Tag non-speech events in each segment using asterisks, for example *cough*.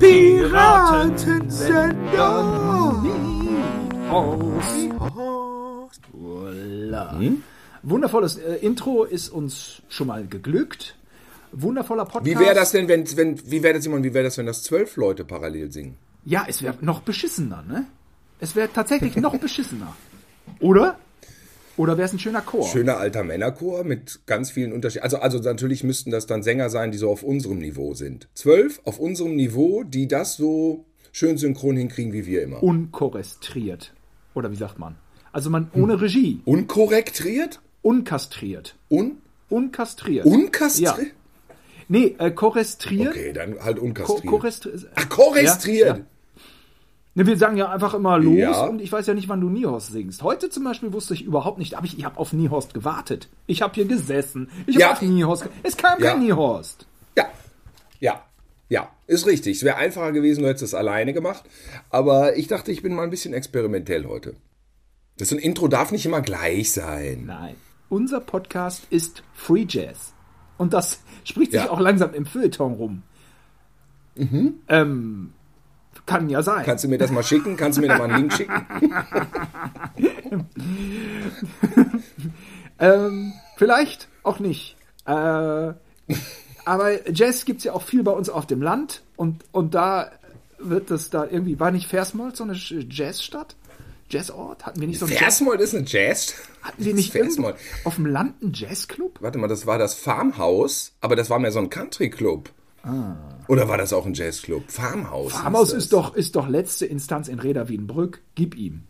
Piratensender. Voilà. Hm? Wundervolles äh, Intro ist uns schon mal geglückt. Wundervoller Podcast. Wie wäre das denn, wenn, wenn wie wäre das, Simon, wie wäre das, wenn das zwölf Leute parallel singen? Ja, es wäre noch beschissener, ne? Es wäre tatsächlich noch beschissener. Oder? Oder wäre es ein schöner Chor? Schöner alter Männerchor mit ganz vielen Unterschieden. Also, also natürlich müssten das dann Sänger sein, die so auf unserem Niveau sind. Zwölf auf unserem Niveau, die das so schön synchron hinkriegen wie wir immer. Unkorrestriert. Oder wie sagt man? Also man ohne Regie. Unkorrektriert? Unkastriert. Un Unkastriert. unkastriert? Ja. Nee, äh, korrestriert. Okay, dann halt Ko unkastriert. korrestri- Ach, korrestriert. Ja, ja. Ne, wir sagen ja einfach immer los Ja. und ich weiß ja nicht, wann du Niehorst singst. Heute zum Beispiel wusste ich überhaupt nicht, aber ich, ich habe auf Niehorst gewartet. Ich habe hier gesessen. Ich habe Ja. auf Niehorst. ge- Es kam Ja. kein Niehorst. Ja, ja, ja, ist richtig. Es wäre einfacher gewesen, du hättest es alleine gemacht. Aber ich dachte, ich bin mal ein bisschen experimentell heute. Das so ein Intro darf nicht immer gleich sein. Nein. Unser Podcast ist Free Jazz. Und das *laughs* spricht sich Ja. auch langsam im Feuilleton rum. Ähm, kann ja sein. Kannst du mir das mal schicken? Kannst du mir da mal einen Link schicken? *laughs* Ähm, vielleicht auch nicht. Äh, aber Jazz gibt's ja auch viel bei uns auf dem Land und, und da wird das da irgendwie, war nicht Versmold so eine Jazzstadt? Jazzort? Hatten wir nicht so Jazz, Versmold ist eine Jazz. hatten wir nicht Versmold. auf dem Land einen Jazzclub? Warte mal, das war das Farmhaus, aber das war mehr so ein Country-Club. Oder war das auch ein Jazzclub? Farmhaus. Farmhaus das. ist doch, ist doch letzte Instanz in Reda Wiedenbrück. Gib ihm.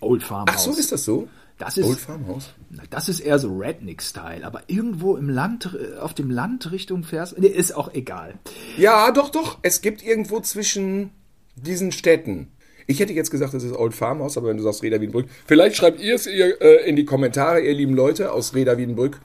Old Farmhaus. Ach so, ist das so? Das ist, Old Farmhaus. das ist eher so Redneck-Style, aber irgendwo im Land, äh, auf dem Land Richtung Vers, nee, ist auch egal. Ja, doch, doch. Es gibt irgendwo zwischen diesen Städten. Ich hätte jetzt gesagt, das ist Old Farmhaus, aber wenn du sagst Reda Wiedenbrück, vielleicht schreibt ihr es ihr äh, in die Kommentare, ihr lieben Leute aus Reda Wiedenbrück.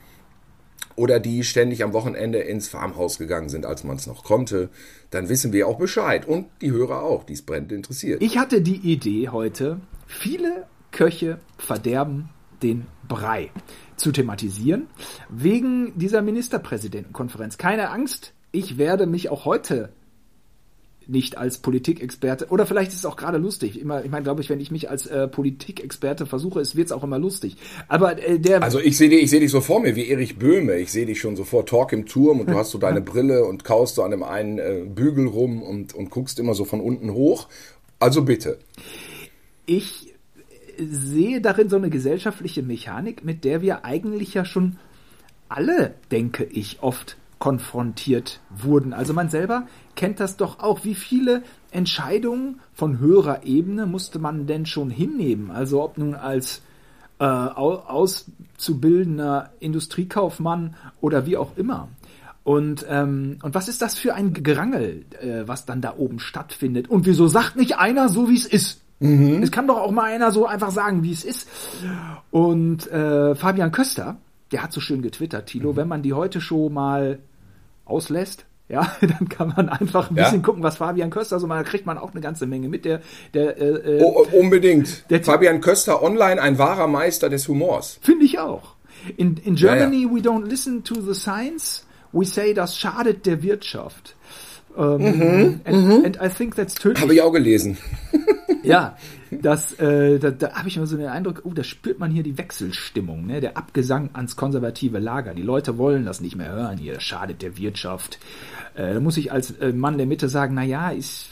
Oder die ständig am Wochenende ins Farmhaus gegangen sind, als man es noch konnte. Dann wissen wir auch Bescheid. Und die Hörer auch, die es brennend interessiert. Ich hatte die Idee heute, viele Köche verderben den Brei zu thematisieren, wegen dieser Ministerpräsidentenkonferenz. Keine Angst, ich werde mich auch heute nicht als Politikexperte, oder vielleicht ist es auch gerade lustig. Immer, ich meine, glaube ich, wenn ich mich als äh, Politikexperte versuche, es wird es auch immer lustig. Aber äh, der, Also ich sehe dich, ich sehe dich so vor mir wie Erich Böhme. Ich sehe dich schon so vor Talk im Turm und du hast so deine Brille und kaust so an dem einen äh, Bügel rum und, und guckst immer so von unten hoch. Also bitte. ich sehe darin so eine gesellschaftliche Mechanik, mit der wir eigentlich ja schon alle, denke ich, oft konfrontiert wurden. Also man selber kennt das doch auch. Wie viele Entscheidungen von höherer Ebene musste man denn schon hinnehmen? Also ob nun als äh, au- auszubildender Industriekaufmann oder wie auch immer. Und, ähm, und was ist das für ein Gerangel, äh, was dann da oben stattfindet? Und wieso sagt nicht einer so, wie es ist? Es kann doch auch mal einer so einfach sagen, wie es ist. Und äh, Fabian Köster, der hat so schön getwittert, Tilo, wenn man die heute Show mal auslässt, ja, *laughs* dann kann man einfach ein Ja. bisschen gucken, was Fabian Köster so mal, da kriegt man auch eine ganze Menge mit. Der, der äh, äh, Oh, unbedingt. Der- Fabian Köster online, ein wahrer Meister des Humors. Finde ich auch. In, in Ja, Germany we don't listen to the science, we say, das schadet der Wirtschaft. Ähm, and, and I think that's tödlich. Habe ich auch gelesen. Ja, *laughs* das, äh, da, da habe ich immer so den Eindruck, oh, da spürt man hier die Wechselstimmung, ne? der Abgesang ans konservative Lager. Die Leute wollen das nicht mehr hören hier, das schadet der Wirtschaft. Äh, da muss ich als äh, Mann der Mitte sagen, na ja, ist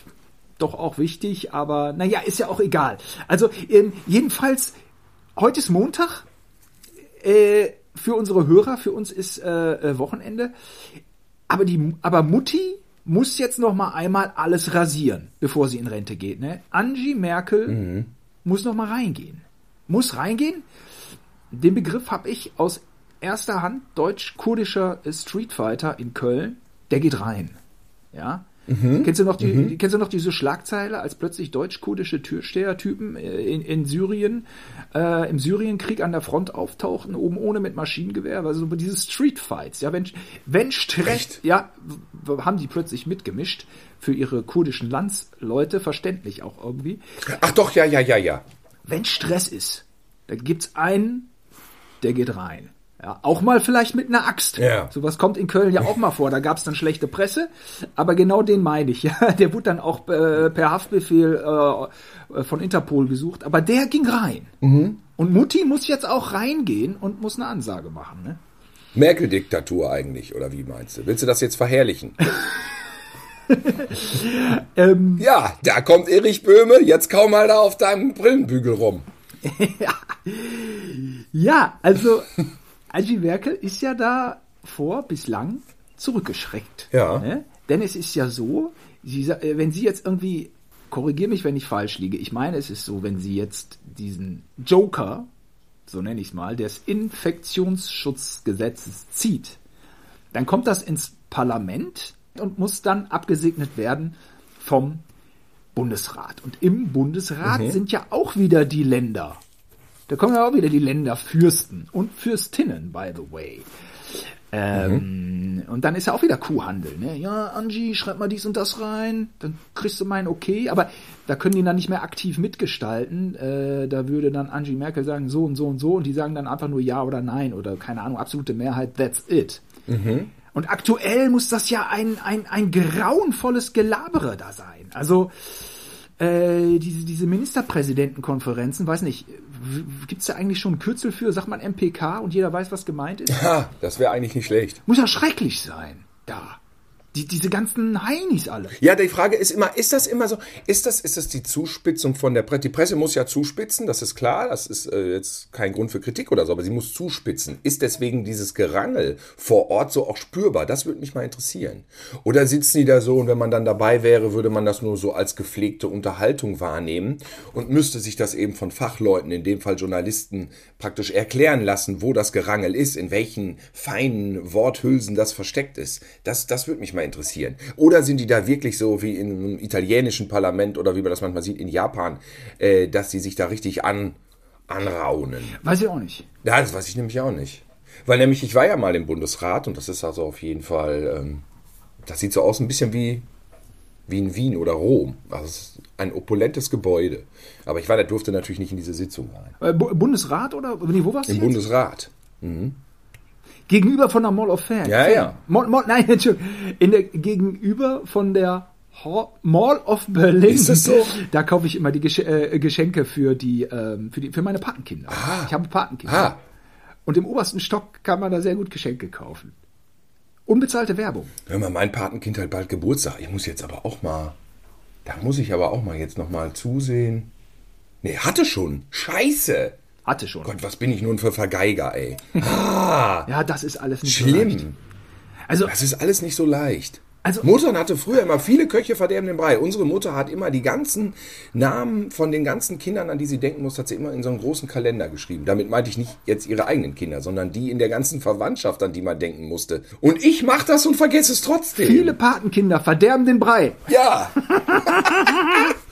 doch auch wichtig, aber naja, ist ja auch egal. Also ähm, jedenfalls, heute ist Montag, äh, für unsere Hörer, für uns ist äh, äh, Wochenende, aber die, aber Mutti muss jetzt noch mal einmal alles rasieren, bevor sie in Rente geht. Ne? Angie Merkel muss noch mal reingehen. Muss reingehen. Den Begriff habe ich aus erster Hand deutsch-kurdischer Streetfighter in Köln. Der geht rein. Ja. Kennst du noch die, kennst du noch diese Schlagzeile, als plötzlich deutsch-kurdische Türstehertypen äh, in, in Syrien, äh, im Syrienkrieg an der Front auftauchten, oben ohne mit Maschinengewehr, also so diese Streetfights, ja, wenn, wenn Stress, ja, haben die plötzlich mitgemischt für ihre kurdischen Landsleute, verständlich auch irgendwie. Ach doch, ja, ja, ja, ja. Wenn Stress ist, dann gibt's einen, der geht rein. Ja, auch mal vielleicht mit einer Axt. Ja. Sowas kommt in Köln ja auch mal vor. Da gab es dann schlechte Presse, aber genau den meine ich. *laughs* Ja, der wurde dann auch äh, per Haftbefehl äh, von Interpol gesucht, aber der ging rein. Und Mutti muss jetzt auch reingehen und muss eine Ansage machen. Ne? Merkel-Diktatur eigentlich, oder wie meinst du? Willst du das jetzt verherrlichen? *laughs* Ähm, ja, da kommt Erich Böhme, jetzt kaum mal da auf deinem Brillenbügel rum. *laughs* Ja, also Angela Merkel ist ja da vor bislang zurückgeschreckt. Ja. Ne? Denn es ist ja so, sie, äh, wenn sie jetzt irgendwie, korrigier mich, wenn ich falsch liege, ich meine, es ist so, wenn sie jetzt diesen Joker, so nenne ich es mal, des Infektionsschutzgesetzes zieht, dann kommt das ins Parlament und muss dann abgesegnet werden vom Bundesrat. Und im Bundesrat sind ja auch wieder die Länder. Da kommen ja auch wieder die Länderfürsten und Fürstinnen, by the way. Ähm, Und dann ist ja auch wieder Kuhhandel. Ne? Ja, Angie, schreib mal dies und das rein, dann kriegst du mein Okay. Aber da können die dann nicht mehr aktiv mitgestalten. Äh, da würde dann Angie Merkel sagen, so und so und so. Und die sagen dann einfach nur Ja oder Nein oder keine Ahnung, absolute Mehrheit, that's it. Und aktuell muss das ja ein, ein, ein grauenvolles Gelabere da sein. Also äh, diese, diese Ministerpräsidentenkonferenzen, weiß nicht, gibt es da eigentlich schon ein Kürzel für, sagt man MPK und jeder weiß, was gemeint ist? Ha, das wäre eigentlich nicht schlecht. Muss ja schrecklich sein, da. Die, diese ganzen Heinis alle. Ja, die Frage ist immer, ist das immer so, ist das, ist das die Zuspitzung von der Presse? Die Presse muss ja zuspitzen, das ist klar, das ist äh, jetzt kein Grund für Kritik oder so, aber sie muss zuspitzen. Ist deswegen dieses Gerangel vor Ort so auch spürbar? Das würde mich mal interessieren. Oder sitzen die da so und wenn man dann dabei wäre, würde man das nur so als gepflegte Unterhaltung wahrnehmen und müsste sich das eben von Fachleuten, in dem Fall Journalisten, praktisch erklären lassen, wo das Gerangel ist, in welchen feinen Worthülsen das versteckt ist. Das, das würde mich mal interessieren. Oder sind die da wirklich so wie in einem italienischen Parlament oder wie man das manchmal sieht in Japan, äh, dass die sich da richtig an, anraunen? Weiß ich auch nicht. Ja, das weiß ich nämlich auch nicht. Weil nämlich, ich war ja mal im Bundesrat und das ist also auf jeden Fall, ähm, das sieht so aus ein bisschen wie, wie in Wien oder Rom. Also es ist ein opulentes Gebäude. Aber ich war, da durfte natürlich nicht in diese Sitzung rein. Äh, Bu- Bundesrat oder? Nee, wo warst du Im jetzt? Bundesrat. Gegenüber von der Mall of Fame. Ja, ja. Mall, Mall, nein, Entschuldigung. In der, gegenüber von der Mall of Berlin. Ist das so? Da kaufe ich immer die äh, Geschenke für die, ähm, für die, für meine Patenkinder. Ich habe Patenkinder. Ah. Und im obersten Stock kann man da sehr gut Geschenke kaufen. Unbezahlte Werbung. Hör mal, mein Patenkind hat bald Geburtstag. Ich muss jetzt aber auch mal, da muss ich aber auch mal jetzt noch mal zusehen. Nee, hatte schon. Scheiße. Hatte schon. Gott, was bin ich nun für Vergeiger, ey. *laughs* Ja, das ist alles nicht so leicht. Schlimm. Also, Das ist alles nicht so leicht. Also- Muttern hatte früher immer viele Köche verderben den Brei. Unsere Mutter hat immer die ganzen Namen von den ganzen Kindern, an die sie denken muss, hat sie immer in so einen großen Kalender geschrieben. Damit meinte ich nicht jetzt ihre eigenen Kinder, sondern die in der ganzen Verwandtschaft, an die man denken musste. Und ich mach das und vergesse es trotzdem. viele Patenkinder verderben den Brei. Ja. *laughs*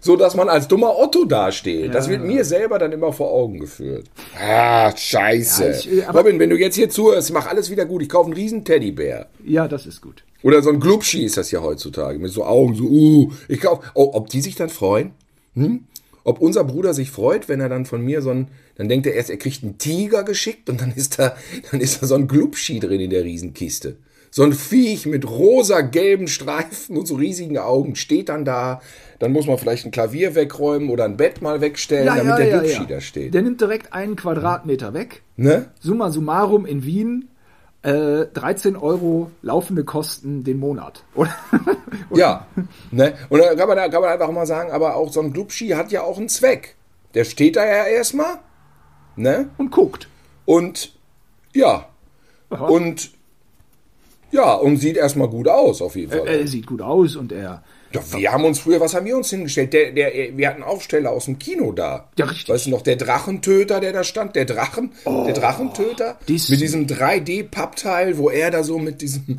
so dass man als dummer Otto dasteht. Das wird mir selber dann immer vor Augen geführt. Ah, scheiße. Ja, ich, äh, Robin, wenn du jetzt hier zuhörst, mach alles wieder gut. Ich kaufe einen riesen Teddybär. Ja, das ist gut. Oder so ein Glubschi ist das ja heutzutage. Mit so Augen, so, uh, ich kauf. Oh, ob die sich dann freuen? Hm? Ob unser Bruder sich freut, wenn er dann von mir so ein, dann denkt er erst, er kriegt einen Tiger geschickt und dann ist da, dann ist da so ein Glubschi drin in der Riesenkiste. So ein Viech mit rosa-gelben Streifen und so riesigen Augen steht dann da. Dann muss man vielleicht ein Klavier wegräumen oder ein Bett mal wegstellen, damit der Glubschi da steht. Der nimmt direkt einen Quadratmeter weg. Ne? Summa summarum in Wien äh, 13 Euro laufende Kosten den Monat. *laughs* Oder? Ja, ne? Und da kann man, da kann man einfach mal sagen, aber auch so ein Glubschi hat ja auch einen Zweck. Der steht da ja erstmal, ne? Und guckt. Und ja. Aha. Und ja, und sieht erstmal gut aus, auf jeden Fall. Er sieht gut aus und er. ja, wir haben uns früher, was haben wir uns hingestellt? Der, der, wir hatten Aufsteller aus dem Kino da. Ja, richtig. Weißt du noch, der Drachentöter, der da stand, der Drachen, der Drachentöter, dies- mit diesem 3D-Pappteil, wo er da so mit diesem,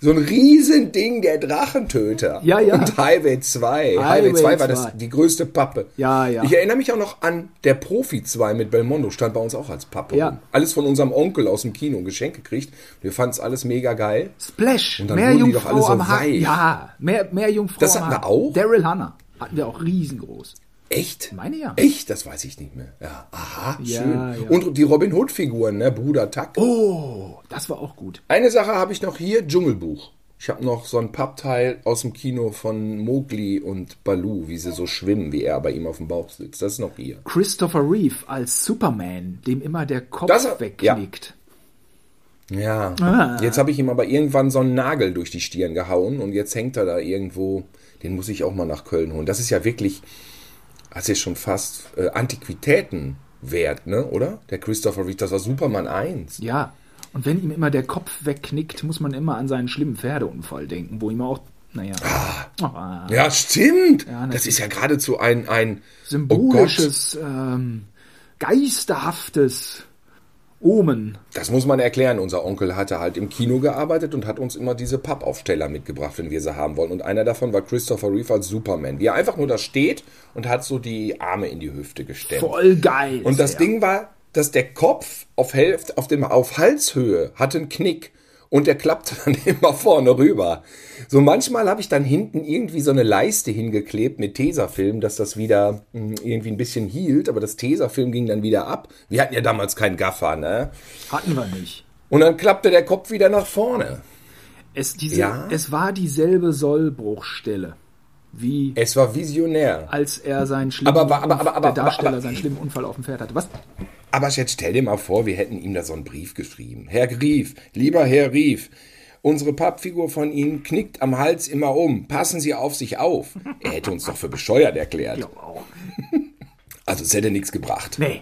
so ein Riesending, der Drachentöter. Ja, ja. Und Highway 2. Highway, Highway 2 war 2. das, die größte Pappe. Ja, ja. Ich erinnere mich auch noch an der Profi 2 mit Belmondo, stand bei uns auch als Pappe. Ja. rum. Alles von unserem Onkel aus dem Kino geschenkt gekriegt. Wir fanden es alles mega geil. Splash. Und dann Mehr wurden die doch Jungfrau alle so am weich. Ja, mehr, mehr Jungfrau Das hatten wir auch? Daryl Hannah. Hatten wir auch riesengroß. Echt? Meine ja. Echt? Das weiß ich nicht mehr. Ja, aha, Ja, schön. ja. Und die Robin Hood-Figuren, ne? Bruder Tuck. Oh, das war auch gut. Eine Sache habe ich noch hier, Dschungelbuch. Ich habe noch so ein Pappteil aus dem Kino von Mowgli und Baloo, wie sie so schwimmen, wie er bei ihm auf dem Bauch sitzt. Das ist noch hier. Christopher Reeve als Superman, dem immer der Kopf Das- wegknickt. Ja. Ah. Jetzt habe ich ihm aber irgendwann so einen Nagel durch die Stirn gehauen und jetzt hängt er da irgendwo. Den muss ich auch mal nach Köln holen. Das ist ja wirklich, das ist schon fast äh, Antiquitäten wert, ne? Oder? Der Christopher Reeve, das war Superman 1. Ja. Und wenn ihm immer der Kopf wegknickt, muss man immer an seinen schlimmen Pferdeunfall denken, wo ihm auch, naja, ah, Ja, stimmt. Ja, das ist ja geradezu ein, ein symbolisches, ähm, geisterhaftes Omen. Das muss man erklären. Unser Onkel hatte halt im Kino gearbeitet und hat uns immer diese Pappaufsteller mitgebracht, wenn wir sie haben wollen. Und einer davon war Christopher Reeve als Superman, wie er einfach nur da steht und hat so die Arme in die Hüfte gestemmt. Voll geil. Und das er. Ding war, dass der Kopf auf Hälfte, auf dem, auf Halshöhe hatte einen Knick und der klappte *laughs* dann immer vorne rüber. So manchmal habe ich dann hinten irgendwie so eine Leiste hingeklebt mit Tesafilm, dass das wieder mh, irgendwie ein bisschen hielt, aber das Tesafilm ging dann wieder ab. Wir hatten ja damals keinen Gaffer, ne? Hatten wir nicht. Und dann klappte der Kopf wieder nach vorne. Es, diese, Ja. es war dieselbe Sollbruchstelle, wie Es war visionär. als er seinen schlimmen, Aber- aber- aber- aber- der Darsteller seinen schlimmen Unfall auf dem Pferd hatte. Was? Aber jetzt stell dir mal vor, wir hätten ihm da so einen Brief geschrieben. Herr Grief, lieber Herr Rief, unsere Pappfigur von Ihnen knickt am Hals immer um. Passen Sie auf sich auf. Er hätte uns doch für bescheuert erklärt. Ja, auch. *laughs* Also es hätte nichts gebracht. Nee.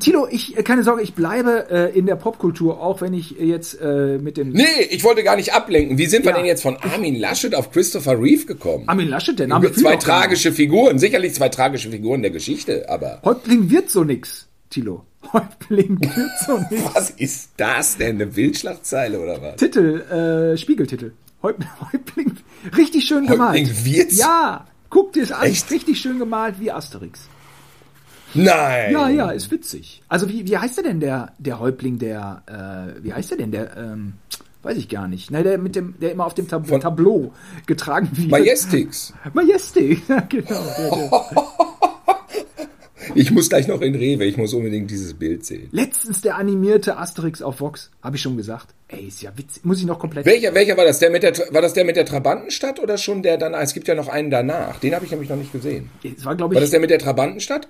Tilo, ich, äh, keine Sorge, ich bleibe äh, in der Popkultur, auch wenn ich jetzt äh, mit dem Nee, ich wollte gar nicht ablenken. Wie sind wir Ja. denn jetzt von Armin Laschet auf Christopher Reeve gekommen? Armin Laschet, der Name zwei tragische Figuren, sicherlich zwei tragische Figuren der Geschichte, aber Häuptling wird so nix, Tilo. *laughs* Häuptling wird so nix. was ist das denn? Eine Bildschlagzeile oder was? Titel, äh, Spiegeltitel. Häupt, *laughs* Häuptling, richtig schön gemalt. Häuptling wird's? Ja, guck dir es an, Echt? richtig schön gemalt wie Asterix. Nein! Ja, ja, ist witzig. Also wie, wie heißt der denn der, der Häuptling, der, äh, wie heißt der denn der, ähm, weiß ich gar nicht. Ne, der mit dem, der immer auf dem Tab Von- Tableau getragen wird. Majestix. *laughs* Majestic, ja, genau. Der, der. *laughs* Ich muss gleich noch in Rewe, ich muss unbedingt dieses Bild sehen. Letztens der animierte Asterix auf Vox, habe ich schon gesagt. Ey, ist ja witzig. Muss ich noch komplett. Welcher, welcher war das? Der mit der, war das der mit der Trabantenstadt oder schon der danach? Es gibt ja noch einen danach. Den habe ich nämlich noch nicht gesehen. Es war, glaube War das ich, der mit der Trabantenstadt?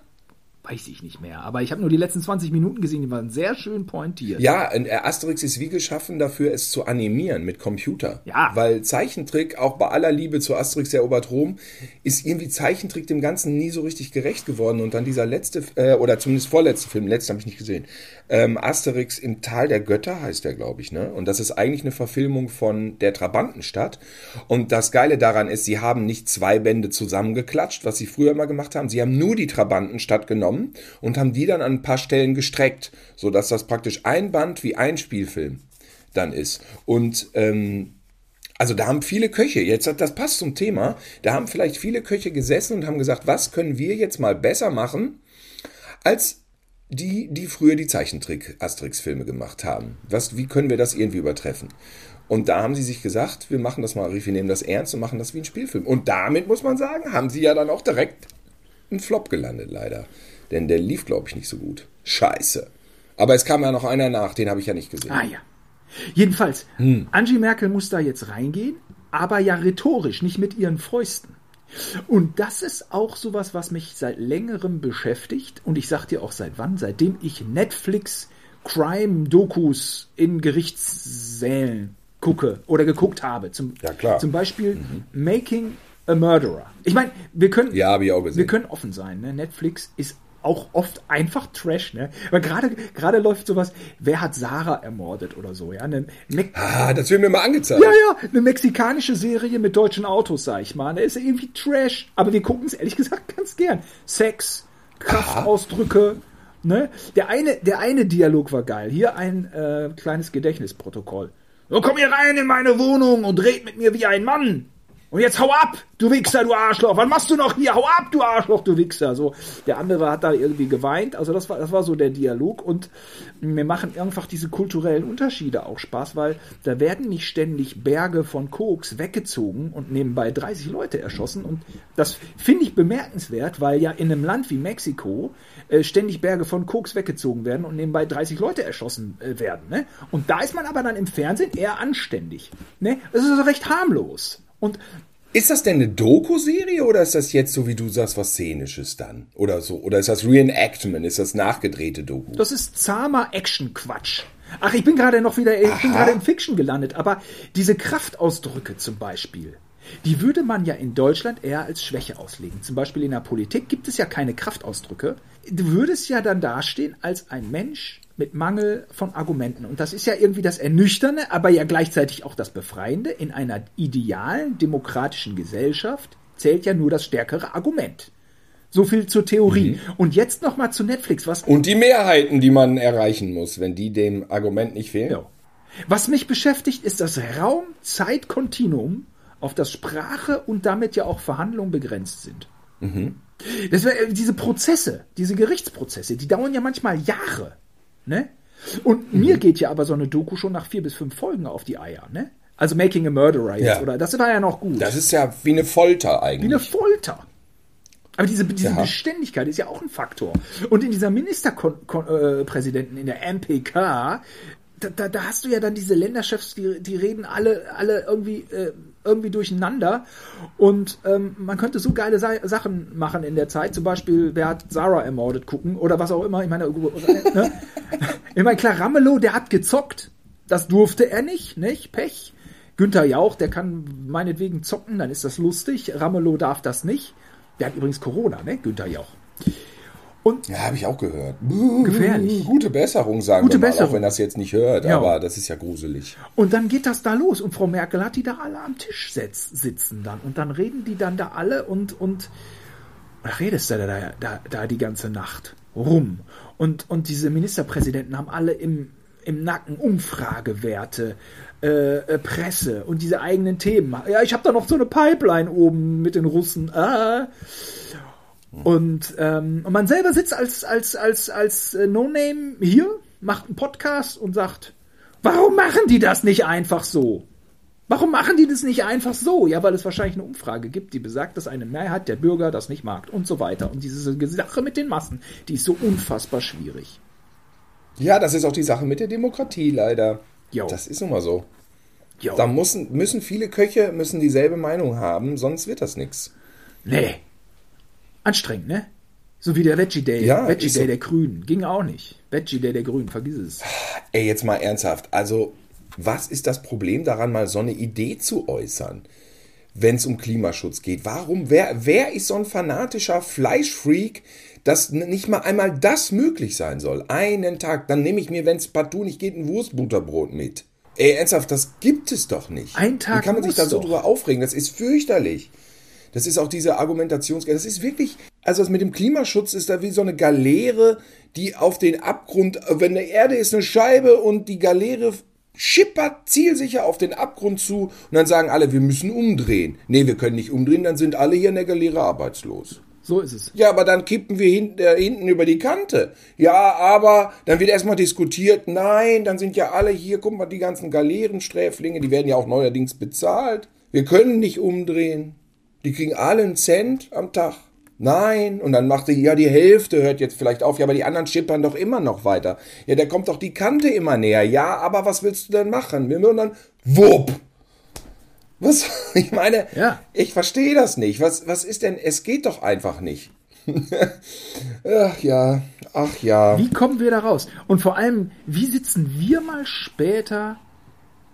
Weiß ich nicht mehr. Aber ich habe nur die letzten 20 Minuten gesehen, die waren sehr schön pointiert. Ja, und, äh, Asterix ist wie geschaffen dafür, es zu animieren mit Computer. Ja. Weil Zeichentrick, auch bei aller Liebe zu Asterix erobert Rom, ist irgendwie Zeichentrick dem Ganzen nie so richtig gerecht geworden. Und dann dieser letzte, äh, oder zumindest vorletzte Film, letzten habe ich nicht gesehen, ähm, Asterix im Tal der Götter heißt der, glaube ich, ne? Und das ist eigentlich eine Verfilmung von der Trabantenstadt. Und das Geile daran ist, sie haben nicht zwei Bände zusammengeklatscht, was sie früher immer gemacht haben. Sie haben nur die Trabantenstadt genommen und haben die dann an ein paar Stellen gestreckt, sodass das praktisch ein Band wie ein Spielfilm dann ist. Und ähm, also da haben viele Köche, jetzt hat- das passt zum Thema, da haben vielleicht viele Köche gesessen und haben gesagt, was können wir jetzt mal besser machen, als die, die früher die Zeichentrick-Asterix-Filme gemacht haben. Was, wie können wir das irgendwie übertreffen? Und da haben sie sich gesagt, wir machen das mal, wir nehmen das ernst und machen das wie ein Spielfilm. Und damit, muss man sagen, haben sie ja dann auch direkt einen Flop gelandet, leider. Denn der lief, glaube ich, nicht so gut. Scheiße. Aber es kam ja noch einer nach, den habe ich ja nicht gesehen. Ah ja. Jedenfalls, Hm. Angie Merkel muss da jetzt reingehen, aber ja rhetorisch, nicht mit ihren Fäusten. Und das ist auch sowas, was mich seit längerem beschäftigt. Und ich sag dir auch seit wann? Seitdem ich Netflix Crime-Dokus in Gerichtssälen gucke oder geguckt habe. Zum, Ja, klar. Mhm. Zum Beispiel Making a Murderer. Ich meine, wir können, Ja, habe ich auch gesehen. wir können offen sein. Ne? Netflix ist auch oft einfach Trash, ne? Weil gerade gerade läuft sowas, wer hat Sarah ermordet oder so, ja? Eine, Me Ah, das wird mir mal angezeigt. ja, ja, eine mexikanische Serie mit deutschen Autos, sag ich mal. Da ist irgendwie Trash, aber wir gucken es ehrlich gesagt ganz gern. Sex, Kraftausdrücke, ne? Der eine, der eine Dialog war geil. Hier ein äh, kleines Gedächtnisprotokoll. So, komm hier rein in meine Wohnung und red mit mir wie ein Mann. Und jetzt hau ab, du Wichser, du Arschloch. Was machst du noch hier? Hau ab, du Arschloch, du Wichser. So, der andere hat da irgendwie geweint. Also das war, das war so der Dialog. Und mir machen einfach diese kulturellen Unterschiede auch Spaß, weil da werden nicht ständig Berge von Koks weggezogen und nebenbei 30 Leute erschossen. Und das finde ich bemerkenswert, weil ja in einem Land wie Mexiko äh, ständig Berge von Koks weggezogen werden und nebenbei 30 Leute erschossen äh, werden. Ne? Und da ist man aber dann im Fernsehen eher anständig. Ne? Das ist also recht harmlos. Und ist das denn eine Doku-Serie oder ist das jetzt so, wie du sagst, was Szenisches dann? Oder so? Oder ist das Reenactment? Ist das nachgedrehte Doku? Das ist zahmer Action-Quatsch. Ach, ich bin gerade noch wieder, ich Aha. bin gerade in Fiction gelandet, aber diese Kraftausdrücke zum Beispiel, die würde man ja in Deutschland eher als Schwäche auslegen. Zum Beispiel in der Politik gibt es ja keine Kraftausdrücke. Du würdest ja dann dastehen als ein Mensch, mit Mangel von Argumenten. Und das ist ja irgendwie das Ernüchternde, aber ja gleichzeitig auch das Befreiende. In einer idealen demokratischen Gesellschaft zählt ja nur das stärkere Argument. So viel zur Theorie. Mhm. Und jetzt noch mal zu Netflix. Was Und die Mehrheiten, die man erreichen muss, wenn die dem Argument nicht fehlen. Ja. Was mich beschäftigt, ist das Raum-Zeit-Kontinuum, auf das Sprache und damit ja auch Verhandlungen begrenzt sind. Mhm. Das, diese Prozesse, diese Gerichtsprozesse, die dauern ja manchmal Jahre. Ne? Und mhm. mir geht ja aber so eine Doku schon nach vier bis fünf Folgen auf die Eier, ne? Also Making a Murderer jetzt, ja. oder? Das war ja noch gut. Das ist ja wie eine Folter eigentlich. Wie eine Folter. Aber diese, diese ja. Beständigkeit ist ja auch ein Faktor. Und in dieser Ministerpräsidenten, äh, in der MPK, da, da, da hast du ja dann diese Länderchefs, die, die reden alle, alle irgendwie, äh, irgendwie durcheinander. Und ähm, man könnte so geile Sa Sachen machen in der Zeit. Zum Beispiel, wer hat Sarah ermordet gucken oder was auch immer. Ich meine, ne? *laughs* ich meine klar, Ramelow, der hat gezockt. Das durfte er nicht, nicht? Pech. Günther Jauch, der kann meinetwegen zocken, dann ist das lustig. Ramelow darf das nicht. Der hat übrigens Corona, ne? Günther Jauch. Und ja, habe ich auch gehört. Gefährlich. Gute Besserung, sagen Gute wir mal, Besserung. auch wenn das jetzt nicht hört, ja. aber das ist ja gruselig. Und dann geht das da los und Frau Merkel hat die da alle am Tisch sitzen dann und dann reden die dann da alle und und da redest du da, da, da, da die ganze Nacht rum. Und, und diese Ministerpräsidenten haben alle im, im Nacken Umfragewerte, äh, äh, Presse und diese eigenen Themen. Ja, ich habe da noch so eine Pipeline oben mit den Russen. Ah. Und, ähm, und man selber sitzt als, als, als, als äh, No-Name hier, macht einen Podcast und sagt, warum machen die das nicht einfach so? Warum machen die das nicht einfach so? Ja, weil es wahrscheinlich eine Umfrage gibt, die besagt, dass eine Mehrheit der Bürger das nicht mag und so weiter. Und diese Sache mit den Massen, die ist so unfassbar schwierig. Ja, das ist auch die Sache mit der Demokratie leider. Jo. Das ist nun mal so. Jo. Da müssen, müssen viele Köche müssen dieselbe Meinung haben, sonst wird das nichts. Nee, Anstrengend, ne? So wie der Veggie Day. Ja, Veggie Day so. der Grünen. Ging auch nicht. Veggie Day der Grünen, vergiss es. Ey, jetzt mal ernsthaft. Also, was ist das Problem daran, mal so eine Idee zu äußern, wenn es um Klimaschutz geht? Warum, wer, wer ist so ein fanatischer Fleischfreak, dass nicht mal einmal das möglich sein soll? Einen Tag, dann nehme ich mir, wenn es partout nicht geht, ein Wurstbutterbrot mit. Ey, ernsthaft, das gibt es doch nicht. Ein Tag Wie kann man sich da so drüber aufregen? Das ist fürchterlich. Das ist auch diese Argumentationsgeld. Das ist wirklich, also das mit dem Klimaschutz ist da wie so eine Galeere, die auf den Abgrund, wenn eine Erde ist eine Scheibe und die Galeere schippert zielsicher auf den Abgrund zu und dann sagen alle, wir müssen umdrehen. Nee, wir können nicht umdrehen, dann sind alle hier in der Galeere arbeitslos. So ist es. Ja, aber dann kippen wir hinten, äh, hinten über die Kante. Ja, aber dann wird erstmal diskutiert, nein, dann sind ja alle hier, guck mal, die ganzen Galeerensträflinge, die werden ja auch neuerdings bezahlt. Wir können nicht umdrehen. Die kriegen alle einen Cent am Tag. Nein, und dann macht sie, ja, die Hälfte hört jetzt vielleicht auf, ja, aber die anderen schippern doch immer noch weiter. Ja, da kommt doch die Kante immer näher. Ja, aber was willst du denn machen? Wir würden dann, wupp. Was? *laughs* Ich meine, ja. ich verstehe das nicht. Was, was ist denn, es geht doch einfach nicht. *laughs* ach ja, ach ja. Wie kommen wir da raus? Und vor allem, wie sitzen wir mal später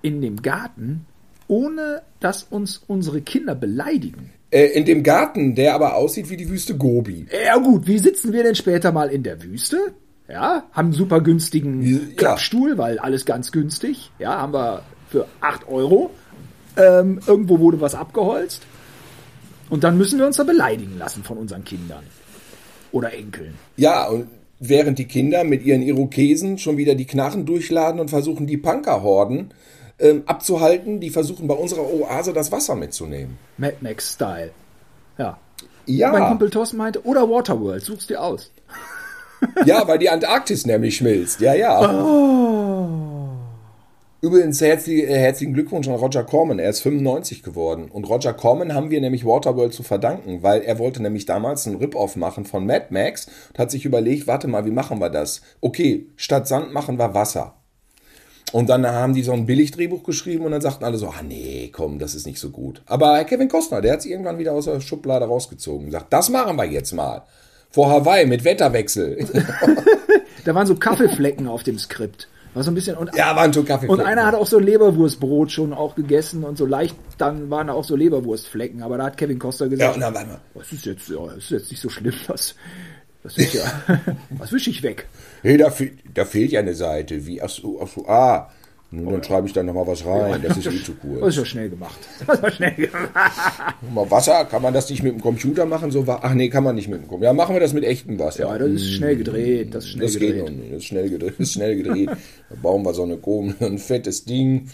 in dem Garten, ohne dass uns unsere Kinder beleidigen? Äh, in dem Garten, der aber aussieht wie die Wüste Gobi. Ja gut, wie sitzen wir denn später mal in der Wüste? Ja, haben einen super günstigen ja. Klappstuhl, weil alles ganz günstig. Ja, haben wir für 8 Euro. Ähm, irgendwo wurde was abgeholzt. Und dann müssen wir uns da beleidigen lassen von unseren Kindern. Oder Enkeln. Ja, und während die Kinder mit ihren Irokesen schon wieder die Knarren durchladen und versuchen, die Punkerhorden ähm, abzuhalten, die versuchen bei unserer Oase das Wasser mitzunehmen. Mad Max-Style. Ja. Ja. Mein Kumpel Thorsten meinte, oder Waterworld, such's dir aus. *laughs* Ja, weil die Antarktis nämlich schmilzt. Ja, ja. Oh. Übrigens herzlich, äh, herzlichen Glückwunsch an Roger Corman. Er ist 95 geworden. Und Roger Corman haben wir nämlich Waterworld zu verdanken, weil er wollte nämlich damals einen Rip-Off machen von Mad Max und hat sich überlegt, warte mal, wie machen wir das? Okay, statt Sand machen wir Wasser. Und dann haben die so ein Billigdrehbuch geschrieben und dann sagten alle so, ah nee, komm, das ist nicht so gut. Aber Kevin Costner, der hat es irgendwann wieder aus der Schublade rausgezogen und sagt, das machen wir jetzt mal. Vor Hawaii mit Wetterwechsel. *laughs* Da waren so Kaffeeflecken auf dem Skript. War so ein bisschen und, ja, waren schon Kaffee. und einer hat auch so Leberwurstbrot schon auch gegessen und so leicht, dann waren da auch so Leberwurstflecken. Aber da hat Kevin Costa Ja, gesagt, und dann waren wir, das ist jetzt, ja, das ist jetzt nicht so schlimm, das, das ist ja, *laughs* was wische ich weg. hey, da, fe da fehlt ja eine Seite. Wie, ach so, ach so, ah. Nun, dann schreibe ich da nochmal was rein. Das ist eh zu Das kurz. ist ja schnell gemacht. Das war schnell gemacht. *laughs* Mal Wasser, kann man das nicht mit dem Computer machen? So, ach nee, kann man nicht mit dem Computer. Ja, machen wir das mit echtem Wasser. Ja, das ist schnell gedreht, das ist schnell Das geht noch gedreht. nicht. Das ist schnell gedreht. *laughs* Das ist schnell gedreht. da bauen wir so eine komische, ein fettes Ding.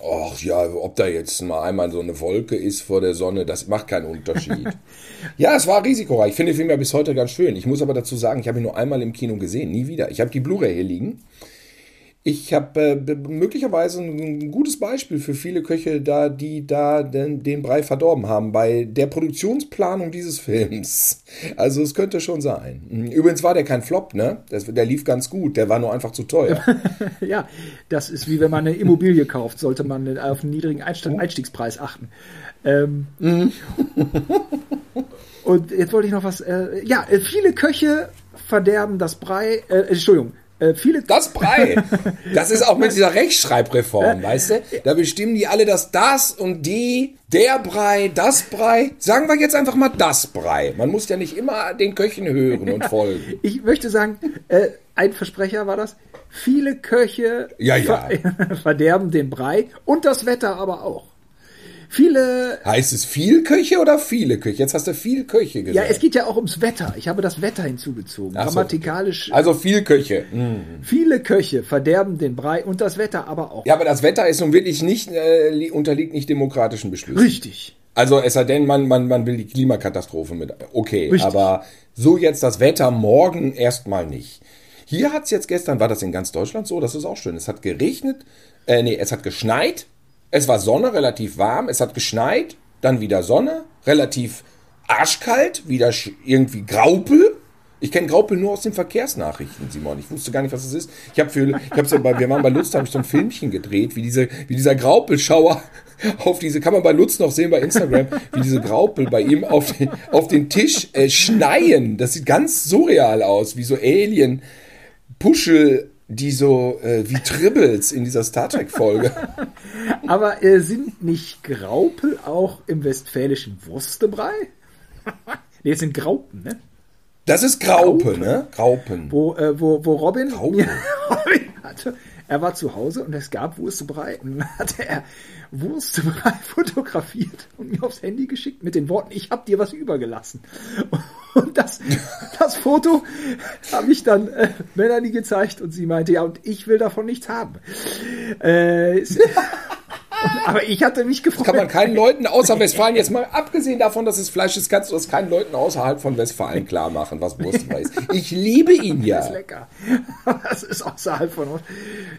Ach ja, ob da jetzt mal einmal so eine Wolke ist vor der Sonne, das macht keinen Unterschied. *laughs* ja, es war risikoreich. Ich finde den Film ja bis heute ganz schön. Ich muss aber dazu sagen, ich habe ihn nur einmal im Kino gesehen, nie wieder. Ich habe die Blu-ray hier liegen. Ich habe äh, möglicherweise ein gutes Beispiel für viele Köche da, die da den, den Brei verdorben haben bei der Produktionsplanung dieses *laughs* Films. Also es könnte schon sein. Übrigens war der kein Flop, ne? Das, der lief ganz gut, der war nur einfach zu teuer. *laughs* Ja, das ist wie wenn man eine Immobilie kauft, sollte man auf einen niedrigen Einstieg, Einstiegspreis achten. Ähm, *laughs* und jetzt wollte ich noch was. Äh, ja, äh, viele Köche verderben das Brei. Äh, Entschuldigung. Äh, viele. Das Brei, *laughs* das ist auch mit dieser Rechtschreibreform, weißt du? Da bestimmen die alle das das und die, der Brei, das Brei. Sagen wir jetzt einfach mal das Brei. Man muss ja nicht immer den Köchen hören und folgen. Ich möchte sagen, äh, ein Versprecher war das. Viele Köche Ja, ja. ver *laughs* verderben den Brei und das Wetter aber auch. Viele Heißt es viel Köche oder viele Köche? Jetzt hast du viel Köche Ja, gesagt. es geht ja auch ums Wetter. Ich habe das Wetter hinzugezogen. Ach so. Grammatikalisch. Also viel Köche. Viele Köche verderben den Brei und das Wetter aber auch. Ja, aber das Wetter ist nun wirklich nicht, äh, li- unterliegt nicht demokratischen Beschlüssen. Richtig. Also es sei denn, man, man, man will die Klimakatastrophe mit. Okay, Richtig. aber so jetzt das Wetter morgen erstmal nicht. Hier hat es jetzt gestern, war das in ganz Deutschland so, das ist auch schön. Es hat geregnet, äh, nee, es hat geschneit, es war Sonne, relativ warm, es hat geschneit, dann wieder Sonne, relativ arschkalt, wieder irgendwie Graupel. Ich kenne Graupel nur aus den Verkehrsnachrichten, Simon. Ich wusste gar nicht, was es ist. Ich habe für, ich habe so bei, wir waren bei Lutz, da habe ich so ein Filmchen gedreht, wie diese, wie dieser Graupelschauer *laughs* auf diese, kann man bei Lutz noch sehen bei Instagram, wie diese Graupel bei ihm auf den, auf den Tisch äh, schneien. Das sieht ganz surreal aus, wie so Alien Puschel, die so äh, wie Tribbles in dieser Star Trek Folge. *laughs* Aber äh, sind nicht Graupel auch im westfälischen Wurstebrei? *laughs* nee, es sind Graupen, ne? Das ist Graupe, ne? Graupen. Wo, äh, wo, wo Robin, Graupen. *laughs* Robin hatte, er war zu Hause und es gab Wurstebrei. Und dann hatte er Wurstebrei *laughs* fotografiert und mir aufs Handy geschickt mit den Worten, ich hab dir was übergelassen. Und das, das Foto habe ich dann äh, Melanie gezeigt und sie meinte, ja, und ich will davon nichts haben. Äh, aber ich hatte mich gefreut. Kann man keinen Leuten außer Westfalen, jetzt mal abgesehen davon, dass es Fleisch ist, kannst du das keinen Leuten außerhalb von Westfalen klar machen, was Wurstbrei ist. Ich liebe ihn Das ja. ist lecker. *laughs* Das ist außerhalb von uns.